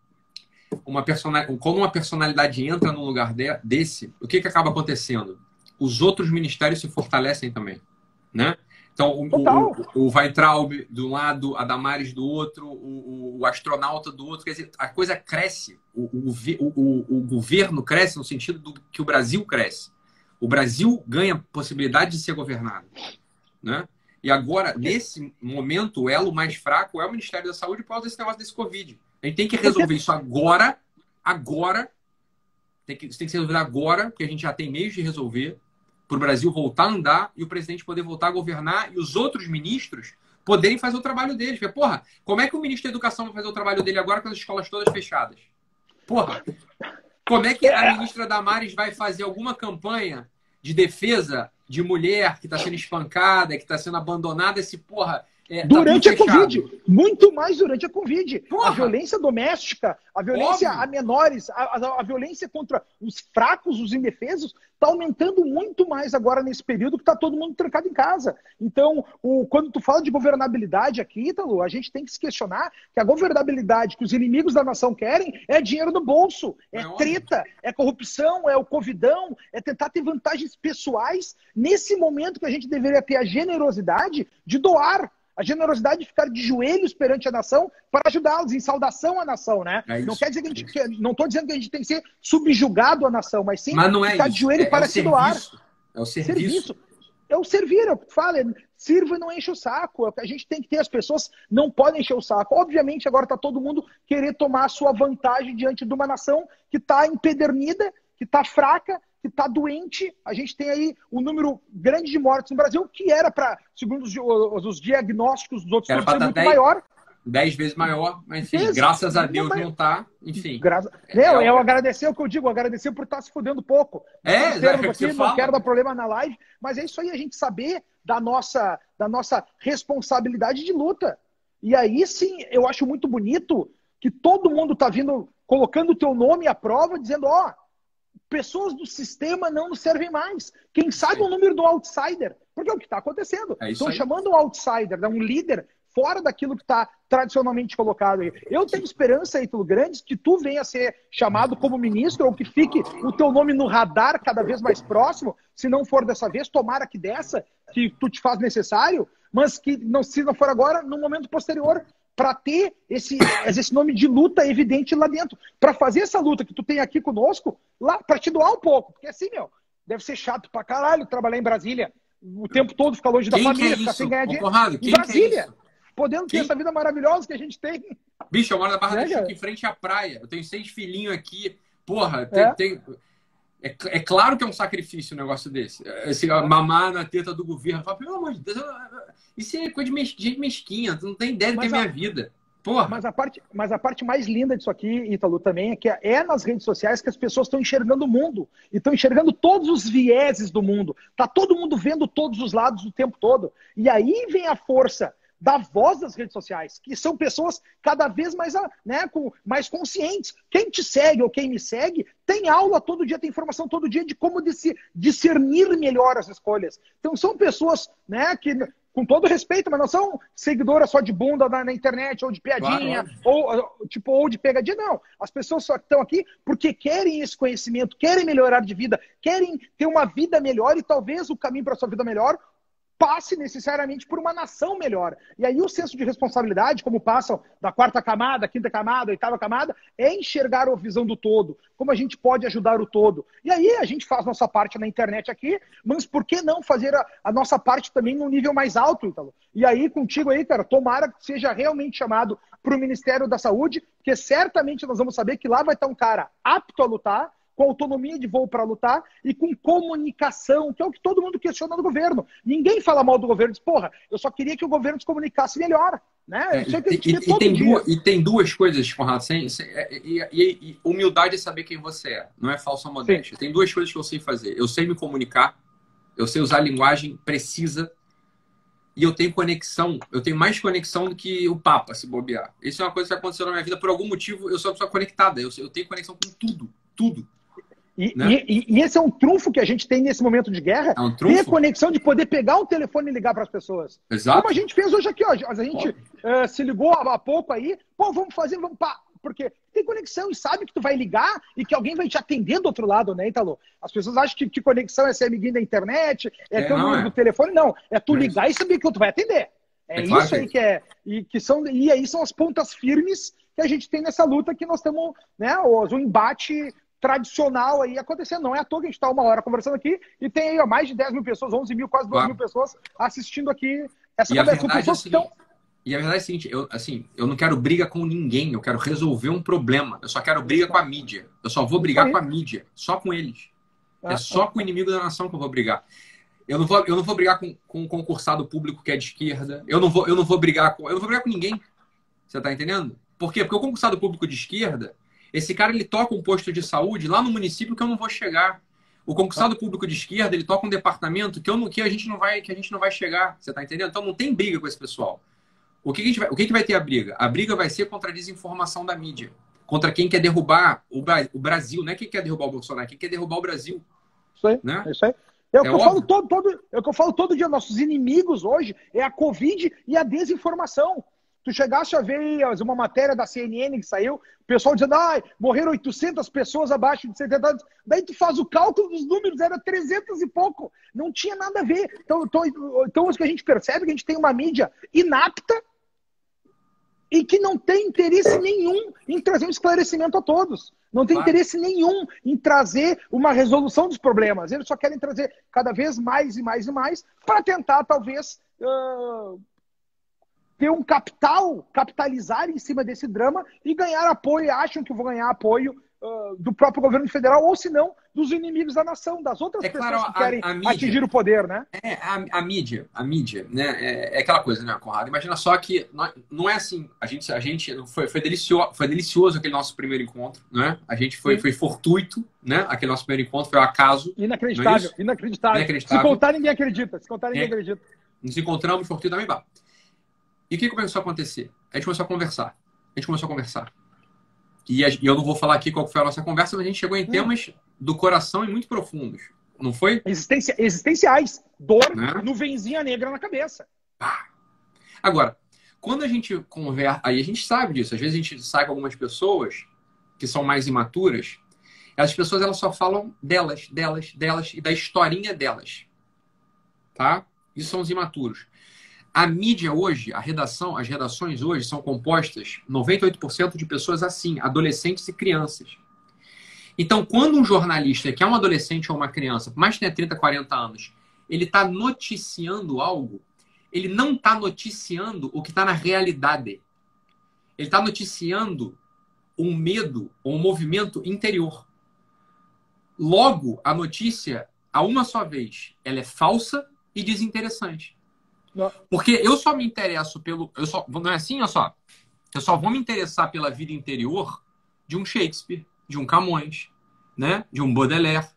Uma personal... Quando uma personalidade entra num lugar de... desse, o que, que acaba acontecendo? Os outros ministérios se fortalecem também. Né? Então, o, o, o Weintraub de um lado, a Damares do outro, o, o, astronauta do outro. Quer dizer, a coisa cresce. O, o, governo cresce no sentido do que o Brasil cresce. O Brasil ganha possibilidade de ser governado. Né? E agora, nesse momento, o elo mais fraco é o Ministério da Saúde por causa desse negócio desse Covid. A gente tem que resolver isso agora, agora. Tem que, isso tem que ser resolvido agora, porque a gente já tem meios de resolver para o Brasil voltar a andar e o presidente poder voltar a governar e os outros ministros poderem fazer o trabalho deles. Porque, porra, como é que o ministro da Educação vai fazer o trabalho dele agora com as escolas todas fechadas? Porra, como é que a ministra Damares vai fazer alguma campanha de defesa de mulher que está sendo espancada, que está sendo abandonada, se, porra, é, tá durante a Covid. Muito mais durante a Covid. Porra. A violência doméstica, a violência Óbvio. a menores, a, a, a, violência contra os fracos, os indefesos, está aumentando muito mais agora nesse período que está todo mundo trancado em casa. Então, o, quando tu fala de governabilidade aqui, Ítalo, a gente tem que se questionar que a governabilidade que os inimigos da nação querem é dinheiro no bolso, é, é treta, é corrupção, é o covidão, é tentar ter vantagens pessoais nesse momento que a gente deveria ter a generosidade de doar a generosidade de ficar de joelhos perante a nação para ajudá-los, em saudação à nação, né? É não quer dizer que a gente. Não estou dizendo que a gente tem que ser subjugado à nação, mas sim mas não é ficar isso. de joelho é, para é se doar. É o serviço. serviço. É o servir, é o que fala, sirva e não enche o saco. É a gente tem que ter, as pessoas não podem encher o saco. Obviamente, agora está todo mundo querer tomar a sua vantagem diante de uma nação que está empedernida, que está fraca, que está doente. A gente tem aí um número grande de mortes no Brasil, que era para, segundo os, os, diagnósticos dos outros ser muito 10, maior. dez vezes maior, mas enfim, graças a Deus não está. Enfim. Graças... Não, é, eu agradecer o que eu digo, agradecer por estar tá se fudendo pouco. É, é, aqui, não quero dar problema na live, mas é isso aí, a gente saber da nossa, da nossa responsabilidade de luta. E aí sim, eu acho muito bonito que todo mundo está vindo, colocando o teu nome à prova, dizendo, ó, oh, pessoas do sistema não nos servem mais. Quem sabe o número do outsider? Porque é o que está acontecendo. É Estão chamando um outsider, né, um líder fora daquilo que está tradicionalmente colocado aí. Eu tenho esperança, Ítalo Grandes, que tu venha a ser chamado como ministro ou que fique o teu nome no radar cada vez mais próximo, se não for dessa vez, tomara que dessa, que tu te faz necessário, mas que não, se não for agora, no momento posterior, para ter esse, esse nome de luta evidente lá dentro. Para fazer essa luta que tu tem aqui conosco, lá, para te doar um pouco. Porque assim, meu, deve ser chato pra caralho trabalhar em Brasília o tempo todo, ficar longe da quem família, é ficar sem ganhar dinheiro. Em Brasília. É podendo ter essa vida maravilhosa que a gente tem. Bicho, eu moro na Barra é, do Chico, em frente à praia. Eu tenho seis filhinhos aqui. Porra, tem, é? tem... É, é, claro que é um sacrifício um negócio desse. Esse, mamar na teta do governo. Fala, pelo amor de Deus, isso é coisa de gente mesquinha. Tu não tem ideia do que é minha vida. Porra. Mas a, parte, mas a parte mais linda disso aqui, Ítalo, também é que é nas redes sociais que as pessoas estão enxergando o mundo. E estão enxergando todos os vieses do mundo. Tá todo mundo vendo todos os lados o tempo todo. E aí vem a força da voz das redes sociais, que são pessoas cada vez mais, né, com, mais conscientes. Quem te segue ou quem me segue tem aula todo dia, tem informação todo dia de como discernir melhor as escolhas. Então são pessoas né, que, com todo respeito, mas não são seguidoras só de bunda na, na internet ou de piadinha claro. ou tipo ou de pegadinha, não. As pessoas só estão aqui porque querem esse conhecimento, querem melhorar de vida, querem ter uma vida melhor e talvez o caminho para a sua vida melhor passe necessariamente por uma nação melhor. E aí o senso de responsabilidade, como passam da quarta camada, quinta camada, oitava camada, é enxergar a visão do todo, como a gente pode ajudar o todo. E aí a gente faz nossa parte na internet aqui, mas por que não fazer a, a nossa parte também num nível mais alto, Ítalo? E aí contigo aí, cara, tomara que seja realmente chamado para o Ministério da Saúde, porque certamente nós vamos saber que lá vai estar um cara apto a lutar, com autonomia de voo para lutar e com comunicação, que é o que todo mundo questiona do governo. Ninguém fala mal do governo, diz, porra, eu só queria que o governo se comunicasse melhor. Né? É, e, e, e, tem duas, e tem duas coisas, Conrado, sem, sem, é, e, humildade é saber quem você é, não é falsa modéstia. Sim. Tem duas coisas que eu sei fazer. Eu sei me comunicar, eu sei usar linguagem precisa e eu tenho conexão, eu tenho mais conexão do que o Papa, se bobear. Isso é uma coisa que aconteceu na minha vida por algum motivo, eu sou uma pessoa conectada, eu, eu tenho conexão com tudo, tudo. E, né? e, e, esse é um trunfo que a gente tem nesse momento de guerra. É um ter conexão de poder pegar o telefone e ligar para as pessoas. Exato. Como a gente fez hoje aqui, ó. A gente uh, se ligou há pouco aí. Pô, vamos fazer, vamos pá. Porque tem conexão e sabe que tu vai ligar e que alguém vai te atender do outro lado, né, Italo? As pessoas acham que, que conexão é ser amiguinho da internet, é, é ter o número é. do telefone. Não, é tu ligar e saber que tu vai atender. É, é isso aí que é. E, que são, e aí são as pontas firmes que a gente tem nessa luta que nós estamos, né, o, o embate tradicional aí acontecendo. Não é à toa que a gente está uma hora conversando aqui e tem aí ó, mais de 10 mil pessoas, 11 mil, quase 12 claro. mil pessoas assistindo aqui essa e conversa. É estão... E a verdade é a seguinte, eu, assim, eu não quero briga com ninguém, eu quero resolver um problema. Eu só quero briga com a mídia. Eu só vou brigar com a mídia, só com eles. é ah, só com o inimigo da nação que eu vou brigar. Eu não vou, eu não vou brigar com, com um concursado público que é de esquerda. Eu não vou, eu não vou brigar com, eu não vou brigar com ninguém. Você tá entendendo? Por quê? Porque o concursado público de esquerda, esse cara ele toca um posto de saúde lá no município que eu não vou chegar. O concursado público de esquerda, ele toca um departamento que, eu não, que, a, gente não vai, que a gente não vai chegar. Você está entendendo? Então não tem briga com esse pessoal. O que, que, vai, o que, que vai ter a briga? A briga vai ser contra a desinformação da mídia. Contra quem quer derrubar o, o Brasil. Não é quem quer derrubar o Bolsonaro, é quem quer derrubar o Brasil. Isso aí. Né? Isso aí. É o, é que eu falo todo, todo, é o que eu falo todo dia. Nossos inimigos hoje é a Covid e a desinformação. Tu chegaste a ver uma matéria da CNN que saiu, o pessoal dizendo, ah, morreram 800 pessoas abaixo de 70 anos. Daí tu faz o cálculo dos números, era 300 e pouco. Não tinha nada a ver. Então, então, então o que a gente percebe é que a gente tem uma mídia inapta e que não tem interesse nenhum em trazer um esclarecimento a todos. Não tem claro. interesse nenhum em trazer uma resolução dos problemas. Eles só querem trazer cada vez mais e mais e mais para tentar, talvez, uh, ter um capital, capitalizar em cima desse drama e ganhar apoio, acham que vão ganhar apoio uh, do próprio governo federal, ou se não, dos inimigos da nação, das outras é pessoas claro, que querem a, a mídia, atingir o poder, né? É, a, a mídia, a mídia, né? É, é, aquela coisa, né, Conrado? Imagina só que não, não é assim, a gente, a gente foi, foi, delicioso, foi delicioso aquele nosso primeiro encontro, né? A gente foi, foi fortuito, né? Aquele nosso primeiro encontro foi um acaso. Inacreditável, é inacreditável, inacreditável. Se contar, ninguém acredita. Se contar, ninguém é. acredita. Nos encontramos, fortuito também, vá. E o que começou a acontecer? A gente começou a conversar. A gente começou a conversar. E, eu não vou falar aqui qual foi a nossa conversa, mas a gente chegou em hum. temas do coração e muito profundos. Não foi? Existência, existenciais. Dor, né? nuvenzinha negra na cabeça. Ah. Agora, quando a gente conversa, aí a gente sabe disso. Às vezes a gente sai com algumas pessoas que são mais imaturas. As pessoas elas só falam delas, delas, delas e da historinha delas. Tá? Isso são os imaturos. A mídia hoje, a redação, as redações hoje são compostas 98% de pessoas assim, adolescentes e crianças. Então, quando um jornalista, que é um adolescente ou uma criança, mais que tenha 30, 40 anos, ele está noticiando algo, ele não está noticiando o que está na realidade. Ele está noticiando um medo ou um movimento interior. Logo, a notícia, a uma só vez, ela é falsa e desinteressante. Porque eu só me interesso pelo. Eu só, não é assim, olha só. Eu só vou me interessar pela vida interior de um Shakespeare, de um Camões, né? de um Baudelaire.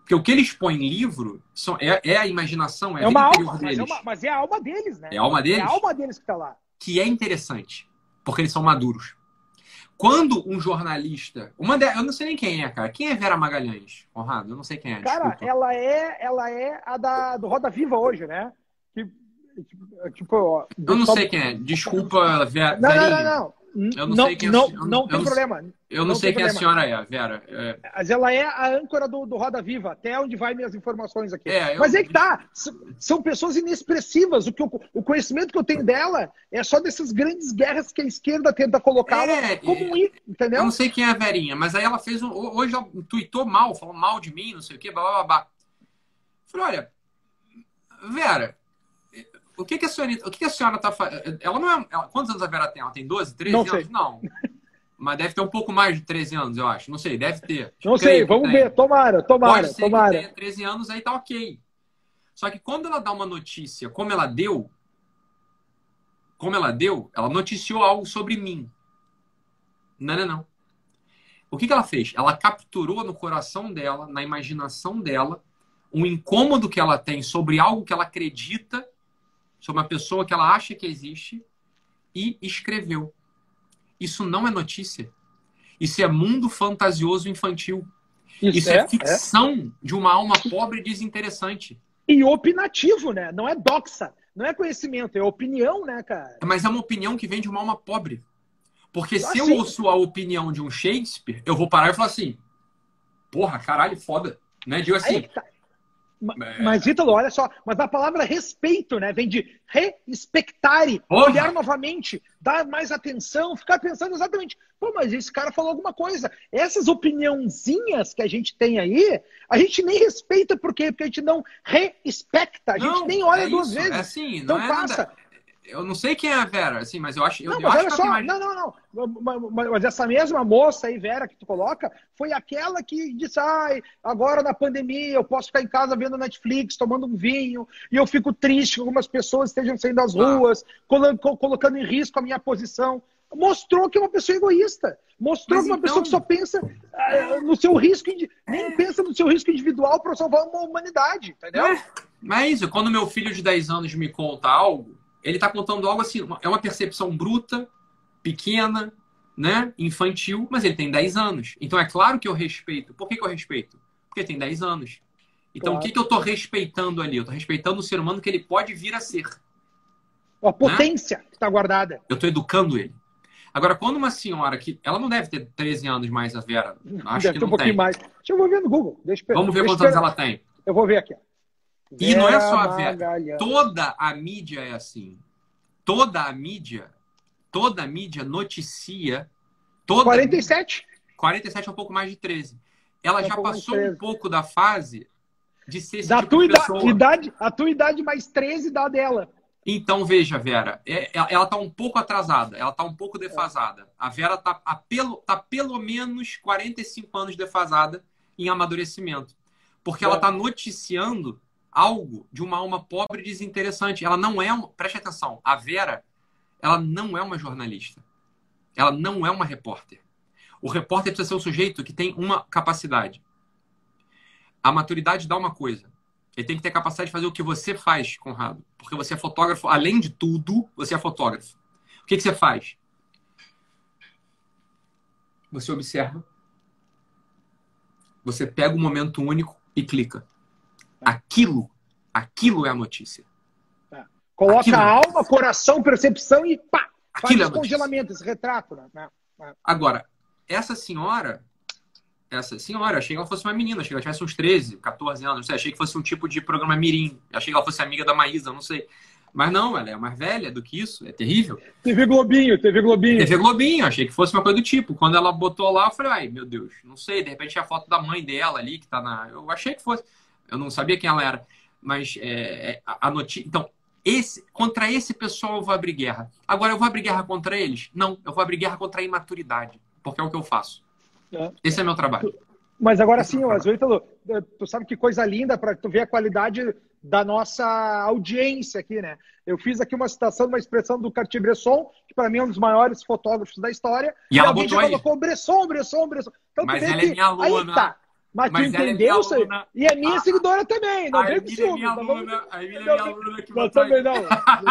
Porque o que eles põem em livro são, é, é a imaginação, é, é a uma alma, deles. Mas é, uma, mas é, a alma deles, né? É a alma deles? É a alma deles que está lá. Que é interessante, porque eles são maduros. Quando um jornalista. Uma de, eu não sei nem quem é, cara. Quem é Vera Magalhães, Conrado? Eu não sei quem é. Cara, desculpa. ela é, ela é a da, do Roda Viva hoje, né? Que Tipo, ó, eu não sei quem é. Desculpa, Vera. Não, não, não, não. Eu não, não sei quem não, é, não, não tem problema. Eu não, sei quem problema. a senhora é, Vera. É... Mas ela é a âncora do, do Roda Viva, até onde vai minhas informações aqui. É, eu... Mas é que tá. São pessoas inexpressivas. O, que eu, o conhecimento que eu tenho dela é só dessas grandes guerras que a esquerda tenta colocar é, como ir, entendeu? Eu não sei quem é a Verinha, mas aí ela fez um. Hoje ela tweetou mal, falou mal de mim, não sei o quê, blá blá blá. Falei, olha, Vera, o que, que a senhorita, o que, que a senhora está fazendo? Ela não é. Ela, quantos anos a Vera tem? Ela tem 12, 13 não anos? Sei. Não. Mas deve ter um pouco mais de 13 anos, eu acho. Não sei, deve ter. Não sei, vamos ver. Tomara, tomara, Pode ser tomara. Que tenha 13 anos, aí tá ok. Só que quando ela dá uma notícia, como ela deu, como ela deu, ela noticiou algo sobre mim. Não, não, não. O que, que ela fez? Ela capturou no coração dela, na imaginação dela, um incômodo que ela tem sobre algo que ela acredita sobre uma pessoa que ela acha que existe e escreveu. Isso não é notícia. Isso é mundo fantasioso infantil. Isso, Isso é, é, ficção é. de uma alma pobre e desinteressante. E opinativo, né? Não é doxa. Não é conhecimento, é opinião, né, cara? Mas é uma opinião que vem de uma alma pobre. Porque se eu ouço a opinião de um Shakespeare, eu vou parar e falar assim: porra, caralho, foda. Né? Digo assim, tá. É. Mas, Ítalo, olha só, mas a palavra respeito, né? Vem de respectare, olhar novamente, dar mais atenção, ficar pensando exatamente, pô, mas esse cara falou alguma coisa. Essas opiniãozinhas que a gente tem aí, a gente nem respeita, por quê? Porque a gente não respecta, a gente não, nem olha é duas isso, vezes. É assim, então é passa. Nada eu não sei quem é a Vera, assim, mas eu acho. Eu, não, eu acho só, não, não, não. Mas essa mesma moça aí, Vera, que tu coloca, foi aquela que disse: ai, agora na pandemia eu posso ficar em casa vendo Netflix, tomando um vinho, e eu fico triste que algumas pessoas estejam saindo das ah. ruas, colocando em risco a minha posição. Mostrou que é uma pessoa egoísta. Mostrou mas que é uma então... pessoa que só pensa uh, no seu risco, nem é. pensa no seu risco individual para salvar uma humanidade, entendeu? É. Mas isso, quando meu filho de 10 anos me conta algo ele está contando algo assim, é uma percepção bruta, pequena, né, infantil, mas ele tem 10 anos. Então é claro que eu respeito. Por que, que eu respeito? Porque tem 10 anos. Então claro. o que, que eu estou respeitando ali? Eu estou respeitando o ser humano que ele pode vir a ser. A potência né? que está guardada. Eu estou educando ele. Agora, quando uma senhora que. Ela não deve ter 13 anos mais, a Vera. Acho deve que não ter um pouquinho tem. mais. Deixa eu ver no Google. Deixa Vamos ver quantos anos ela tem. Eu vou ver aqui. E não é só a Vera. Toda a mídia é assim. Toda a mídia, toda a mídia noticia. Toda 47? Mídia, 47 é um pouco mais de 13. Ela é já passou um pouco da fase de ser esse da tipo tua de pessoa. idade, A tua idade mais 13 dá dela. Então, veja, Vera, é, é ela está um pouco atrasada, ela está um pouco defasada. A Vera está pelo, tá pelo menos 45 anos defasada em amadurecimento. Porque ela está noticiando algo de uma alma pobre e desinteressante. Ela não é, preste atenção, a Vera, ela não é uma jornalista. Ela não é uma repórter. O repórter precisa ser um sujeito que tem uma capacidade. A maturidade dá uma coisa. Ele tem que ter capacidade de fazer o que você faz, Conrado. Porque você é fotógrafo, além de tudo, você é fotógrafo. O que, que você faz? Você observa. Você pega um momento único e clica. Aquilo, aquilo é a notícia. É. Coloca aquilo... a é alma, coração, percepção e pá! Faz aquilo é congelamento, esse retrato. Né? É. Agora, essa senhora essa senhora. Achei que ela fosse uma menina, achei que ela tivesse uns 13, 14 anos, não sei. Achei que fosse um tipo de programa mirim. Achei que ela fosse amiga da Maísa, não sei. Mas não, ela é mais velha do que isso, é terrível. TV Globinho, TV Globinho. TV Globinho, achei que fosse uma coisa do tipo. Quando ela botou lá, eu falei, ai, meu Deus, não sei, de repente é a foto da mãe dela ali, que tá na. Eu achei que fosse. Eu não sabia quem ela era. Mas é, é a, a notícia. Então, esse, contra esse pessoal eu vou abrir guerra. Agora, eu vou abrir guerra contra eles? Não, eu vou abrir guerra contra a imaturidade, porque é o que eu faço. É. Esse é meu trabalho. Mas agora sim, Ítalo, tu sabe que coisa linda para tu ver a qualidade da nossa audiência aqui, né? Eu fiz aqui uma citação, uma expressão do Cartier-Bresson, que para mim é um dos maiores fotógrafos da história. E, e ela botou já colocou Bresson, Bresson, Bresson. Então, Mas ela é minha aluna. Aí tá. Mas, Mas tu é entendeu isso aí? E é minha ah, seguidora também, não vem com ciúme. É aluna, a Emília é minha aluna que nós também não.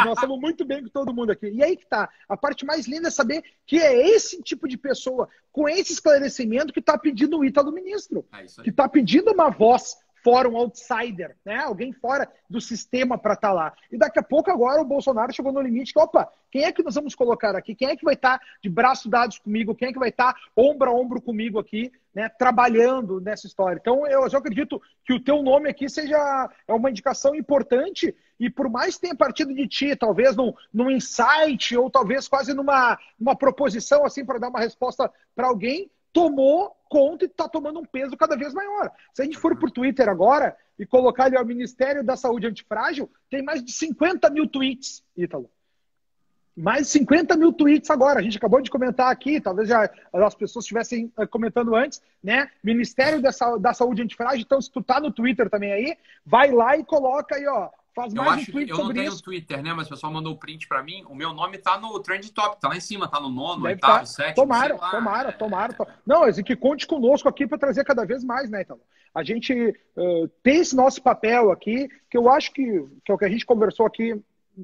nós estamos muito bem com todo mundo aqui. E aí que tá. A parte mais linda é saber que é esse tipo de pessoa, com esse esclarecimento, que está pedindo o Ítalo Ministro. É que está pedindo uma voz fora um outsider, né? Alguém fora do sistema para estar tá lá. E daqui a pouco agora o Bolsonaro chegou no limite que, opa, quem é que nós vamos colocar aqui? Quem é que vai estar tá de braços dados comigo? Quem é que vai estar tá ombro a ombro comigo aqui, né? Trabalhando nessa história. Então eu já acredito que o teu nome aqui seja é uma indicação importante e por mais que tenha partido de ti, talvez num, num insight ou talvez quase numa, numa proposição assim para dar uma resposta para alguém, tomou conta e está tomando um peso cada vez maior. Se a gente for o Twitter agora e colocar ali o Ministério da Saúde Antifrágil, tem mais de 50 mil tweets, Ítalo. Mais de 50 mil tweets agora. A gente acabou de comentar aqui, talvez já as pessoas estivessem eh, comentando antes, né? Ministério da Saúde Antifrágil. Então, se tu tá no Twitter também aí, vai lá e coloca aí, ó, Faz mais eu acho, um tweet eu não tenho isso. Twitter, né? Mas o pessoal mandou o print para mim. O meu nome tá no Trend Top, tá lá em cima, tá no nono, Deve oitavo, tá. sétimo. Tomara, lá, tomara, é... tomara. Não, e que conte conosco aqui para trazer cada vez mais, né, então? A gente uh, tem esse nosso papel aqui, que eu acho que, que é o que a gente conversou aqui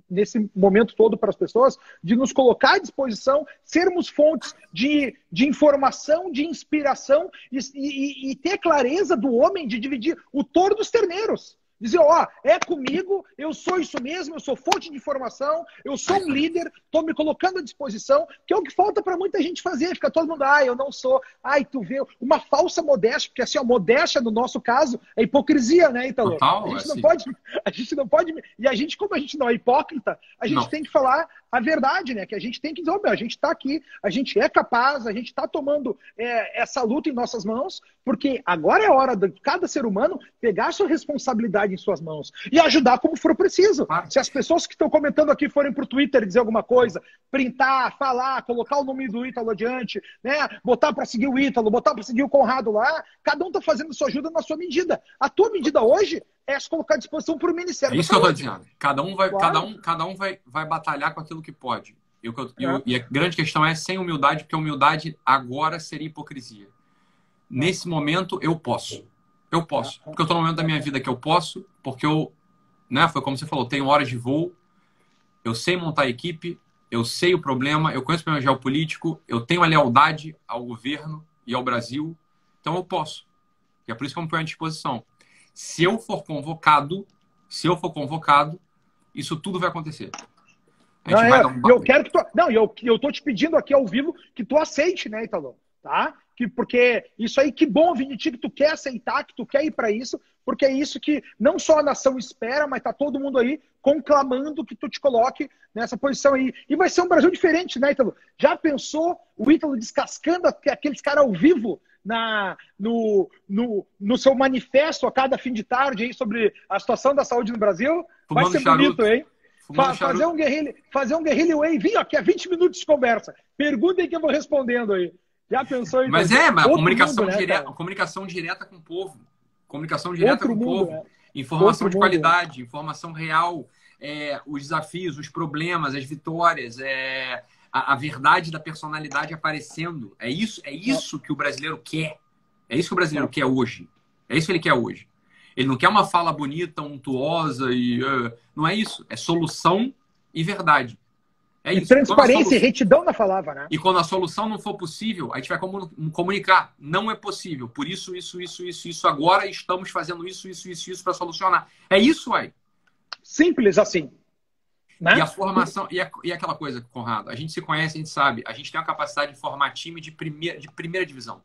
nesse momento todo para as pessoas, de nos colocar à disposição, sermos fontes de, de informação, de inspiração e, e, e ter clareza do homem de dividir o touro dos terneiros. Dizer, ó, é comigo, eu sou isso mesmo, eu sou fonte de informação, eu sou um líder, estou me colocando à disposição, que é o que falta para muita gente fazer. Fica todo mundo, ai, eu não sou, ai, tu vê, uma falsa modéstia, porque assim, a modéstia no nosso caso é hipocrisia, né, então Total, a gente assim. não pode, a gente não pode, e a gente, como a gente não é hipócrita, a gente não. tem que falar a verdade, né? Que a gente tem que dizer, oh, meu, a gente está aqui, a gente é capaz, a gente está tomando é, essa luta em nossas mãos, porque agora é hora de cada ser humano pegar a sua responsabilidade em suas mãos e ajudar como for preciso. Claro. Se as pessoas que estão comentando aqui forem para o Twitter dizer alguma coisa, printar, falar, colocar o nome do Ítalo adiante, né? Botar para seguir o Ítalo, botar para seguir o Conrado lá, cada um está fazendo sua ajuda na sua medida. A tua medida hoje é se colocar à disposição para o Ministério. É isso que eu estou dizendo. Cada um vai, claro. cada um, cada um vai, vai batalhar com aquilo que pode. Eu, eu, é. E a grande questão é sem humildade, porque humildade agora seria hipocrisia. Nesse momento, eu posso. Eu posso. Porque eu estou no momento da minha vida que eu posso, porque eu, né, foi como você falou, tenho horas de voo, eu sei montar equipe, eu sei o problema, eu conheço o problema geopolítico, eu tenho a lealdade ao governo e ao Brasil, então eu posso. E é por isso que eu me ponho à disposição. Se eu for convocado, se eu for convocado, isso tudo vai acontecer. Não, é, um... Eu quero que tu. Não, eu, eu tô te pedindo aqui ao vivo que tu aceite, né, Italo? Tá? Que, porque isso aí, que bom vir de ti, que tu quer aceitar, que tu quer ir para isso, porque é isso que não só a nação espera, mas tá todo mundo aí conclamando que tu te coloque nessa posição aí. E vai ser um Brasil diferente, né, Ítalo? Já pensou o Ítalo descascando aqueles caras ao vivo na, no, no, no seu manifesto a cada fim de tarde aí sobre a situação da saúde no Brasil? Fumando vai ser charuto. bonito, hein? Fa fazer, um guerrilha, fazer um guerrilha wave, aqui é 20 minutos de conversa. Perguntem que eu vou respondendo aí. Já pensou em Mas é, mas comunicação, mundo, né, direta, comunicação direta com o povo. Comunicação direta Outro com mundo, o povo. Né? Informação Outro de qualidade, informação real, é, os desafios, os problemas, as vitórias, é, a, a, verdade da personalidade aparecendo. É isso, é isso que o brasileiro quer. É isso que o brasileiro quer hoje. É isso que ele quer hoje. Ele não quer uma fala bonita, untuosa e uh, não é isso. É solução e verdade. É e isso. transparência e retidão na palavra, né? E quando a solução não for possível, a gente vai comunicar. Não é possível. Por isso, isso, isso, isso, isso. Agora estamos fazendo isso, isso, isso, isso para solucionar. É isso aí. Simples assim. Né? E a formação, e, a, e aquela coisa, Conrado, a gente se conhece, a gente sabe, a gente tem a capacidade de formar time de primeira, de primeira divisão.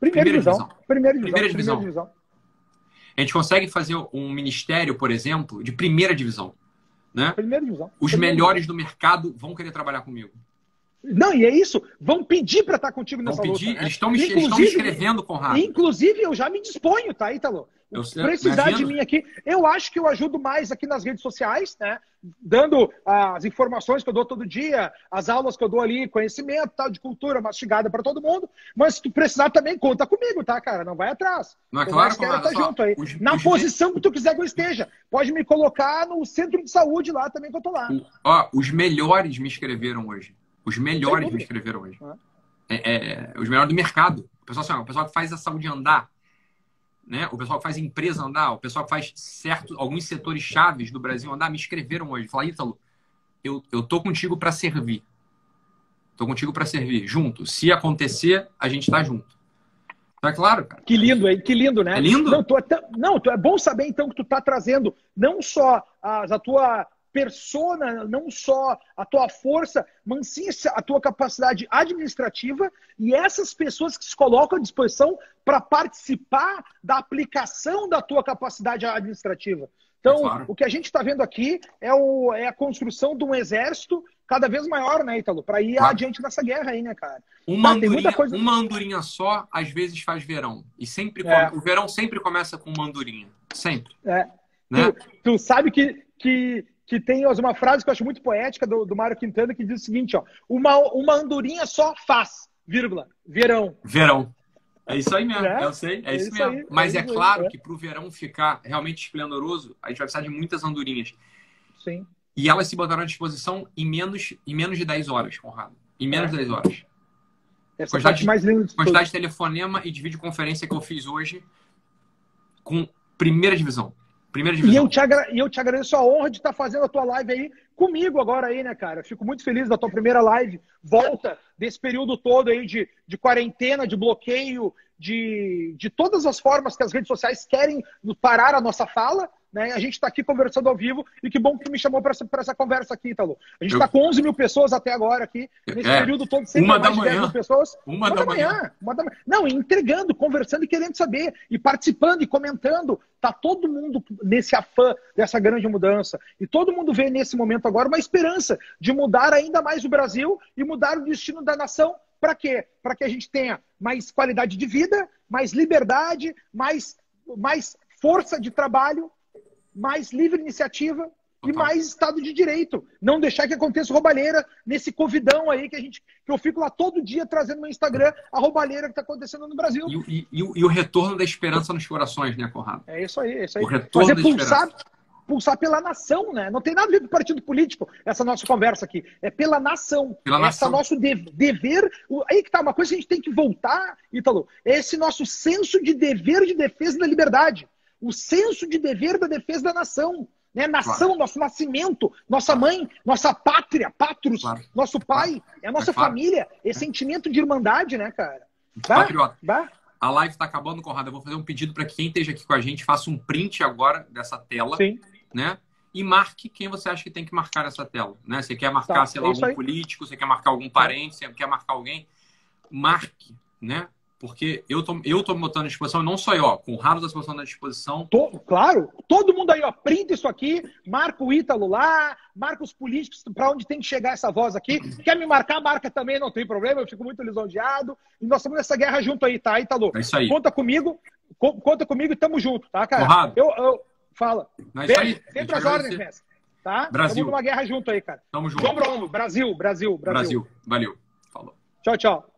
Primeira, primeira divisão. divisão. Primeira divisão. Primeira divisão. Primeira divisão. A gente consegue fazer um ministério, por exemplo, de primeira divisão. Né? Primeira divisão. Os primeira melhores divisão. do mercado vão querer trabalhar comigo. Não, e é isso. Vão pedir para estar contigo nessa vão pedir, luta. Né? Eles estão me, estão me escrevendo, Conrado. Inclusive, eu já me disponho, tá, Ítalo? Eu sei, precisar de mim aqui. Eu acho que eu ajudo mais aqui nas redes sociais, né? Dando as informações que eu dou todo dia, as aulas que eu dou ali, conhecimento, tal, de cultura mastigada para todo mundo. Mas se tu precisar também, conta comigo, tá, cara? Não vai atrás. Não é claro, Conrado, tá junto aí. Os, Na os posição que tu quiser que eu esteja. Pode me colocar no centro de saúde lá também que eu tô lá. O, ó, os melhores me escreveram hoje. Os melhores me escreveram hoje. É, é, os melhores do mercado. O pessoal, assim, ó, o pessoal que faz a saúde andar né? O pessoal que faz empresa andar, o pessoal que faz certo, alguns setores chaves do Brasil andar, me escreveram hoje. Falaram, Ítalo, eu, eu tô contigo para servir. Tô contigo para servir, junto. Se acontecer, a gente tá junto. Tá claro, cara? Que lindo, hein? Que lindo, né? É lindo? Não, tu, é não, tu, é bom saber então que tu tá trazendo não só a, a tua persona, não só a tua força, mas sim a tua capacidade administrativa e essas pessoas que se colocam à disposição para participar da aplicação da tua capacidade administrativa. Então, é claro. o que a gente está vendo aqui é, o, é, a construção de um exército cada vez maior, né, Ítalo? Para ir claro. adiante nessa guerra aí, né, cara? Uma, tá, andorinha, coisa... uma andorinha só, às vezes, faz verão. E sempre é. o verão sempre começa com uma andorinha. Sempre. É. Né? Tu, tu sabe que, que que tem uma frase que eu acho muito poética do, do Mário Quintana que diz o seguinte, ó, uma, uma andorinha só faz, vírgula, verão. Verão. É isso aí mesmo, é, eu sei, é, é isso, isso, mesmo. Aí, Mas é, é claro é. que para o verão ficar realmente esplendoroso, a gente vai precisar de muitas andorinhas. Sim. E elas se botaram à disposição em menos, em menos de 10 horas, Conrado. Em menos de 10 horas. Essa quantidade, mais linda de quantidade de telefonema e de videoconferência que eu fiz hoje com primeira divisão. Primeira divisão. E eu, te agra... e eu te agradeço a honra de estar fazendo a tua live aí comigo agora aí, né, cara? fico muito feliz da tua primeira live. Volta desse período todo aí de, de quarentena, de bloqueio, de, de todas as formas que as redes sociais querem parar a nossa fala. Né? A gente está aqui conversando ao vivo e que bom que me chamou para essa, essa conversa aqui, Italo. A gente está com 11 mil pessoas até agora aqui, nesse é, período todo, sempre uma mais da manhã. pessoas. Uma, uma da, da manhã. manhã. Uma da Não, entregando, conversando e querendo saber, e participando e comentando. Tá todo mundo nesse afã dessa grande mudança. E todo mundo vê nesse momento agora uma esperança de mudar ainda mais o Brasil e mudar o destino da nação. Para quê? Para que a gente tenha mais qualidade de vida, mais liberdade, mais, mais força de trabalho mais livre iniciativa e mais Estado de Direito. Não deixar que aconteça roubalheira nesse covidão aí que a gente que eu fico lá todo dia trazendo no Instagram a roubalheira que está acontecendo no Brasil. E, e, e, o retorno da esperança nos corações, né, Conrado? É isso aí, é isso aí. O retorno Fazer da pulsar, esperança. pulsar pela nação, né? Não tem nada a ver com partido político, essa nossa conversa aqui. É pela nação. Pela essa nação. nosso dever. Aí que tá, uma coisa que a gente tem que voltar, Ítalo, é esse nosso senso de dever de defesa da liberdade o senso de dever da defesa da nação. Né? Nação, claro. nosso nascimento, nossa mãe, nossa pátria, patros, claro. nosso pai, é a nossa é família, esse é. sentimento de irmandade, né, cara? Bah, Patriota, bah. a live está acabando, Conrado. Eu vou fazer um pedido para que quem esteja aqui com a gente faça um print agora dessa tela, Sim. né? E marque quem você acha que tem que marcar essa tela, né? Você quer marcar, tá, sei lá, é algum político, você quer marcar algum parente, você quer marcar alguém, marque, né? Porque eu tô, eu tô me botando à disposição, não só eu, ó, com o Raro da disposição à disposição. Claro, todo mundo aí, ó, printa isso aqui, marca o Ítalo lá, marca os políticos para onde tem que chegar essa voz aqui. Quer me marcar, marca também, não tem problema, eu fico muito lisonjeado. E nós estamos nessa guerra junto aí, tá, Ítalo? É isso aí. Conta comigo, conta comigo e tamo junto, tá, cara? Conrado. Eu, eu, fala. É isso aí. Sempre as ordens, mestre. Tá? Brasil. Tamo numa guerra junto aí, cara. Tamo junto. Vamos, Brasil, Brasil, Brasil. Brasil. Valeu. Falou. Tchau, tchau.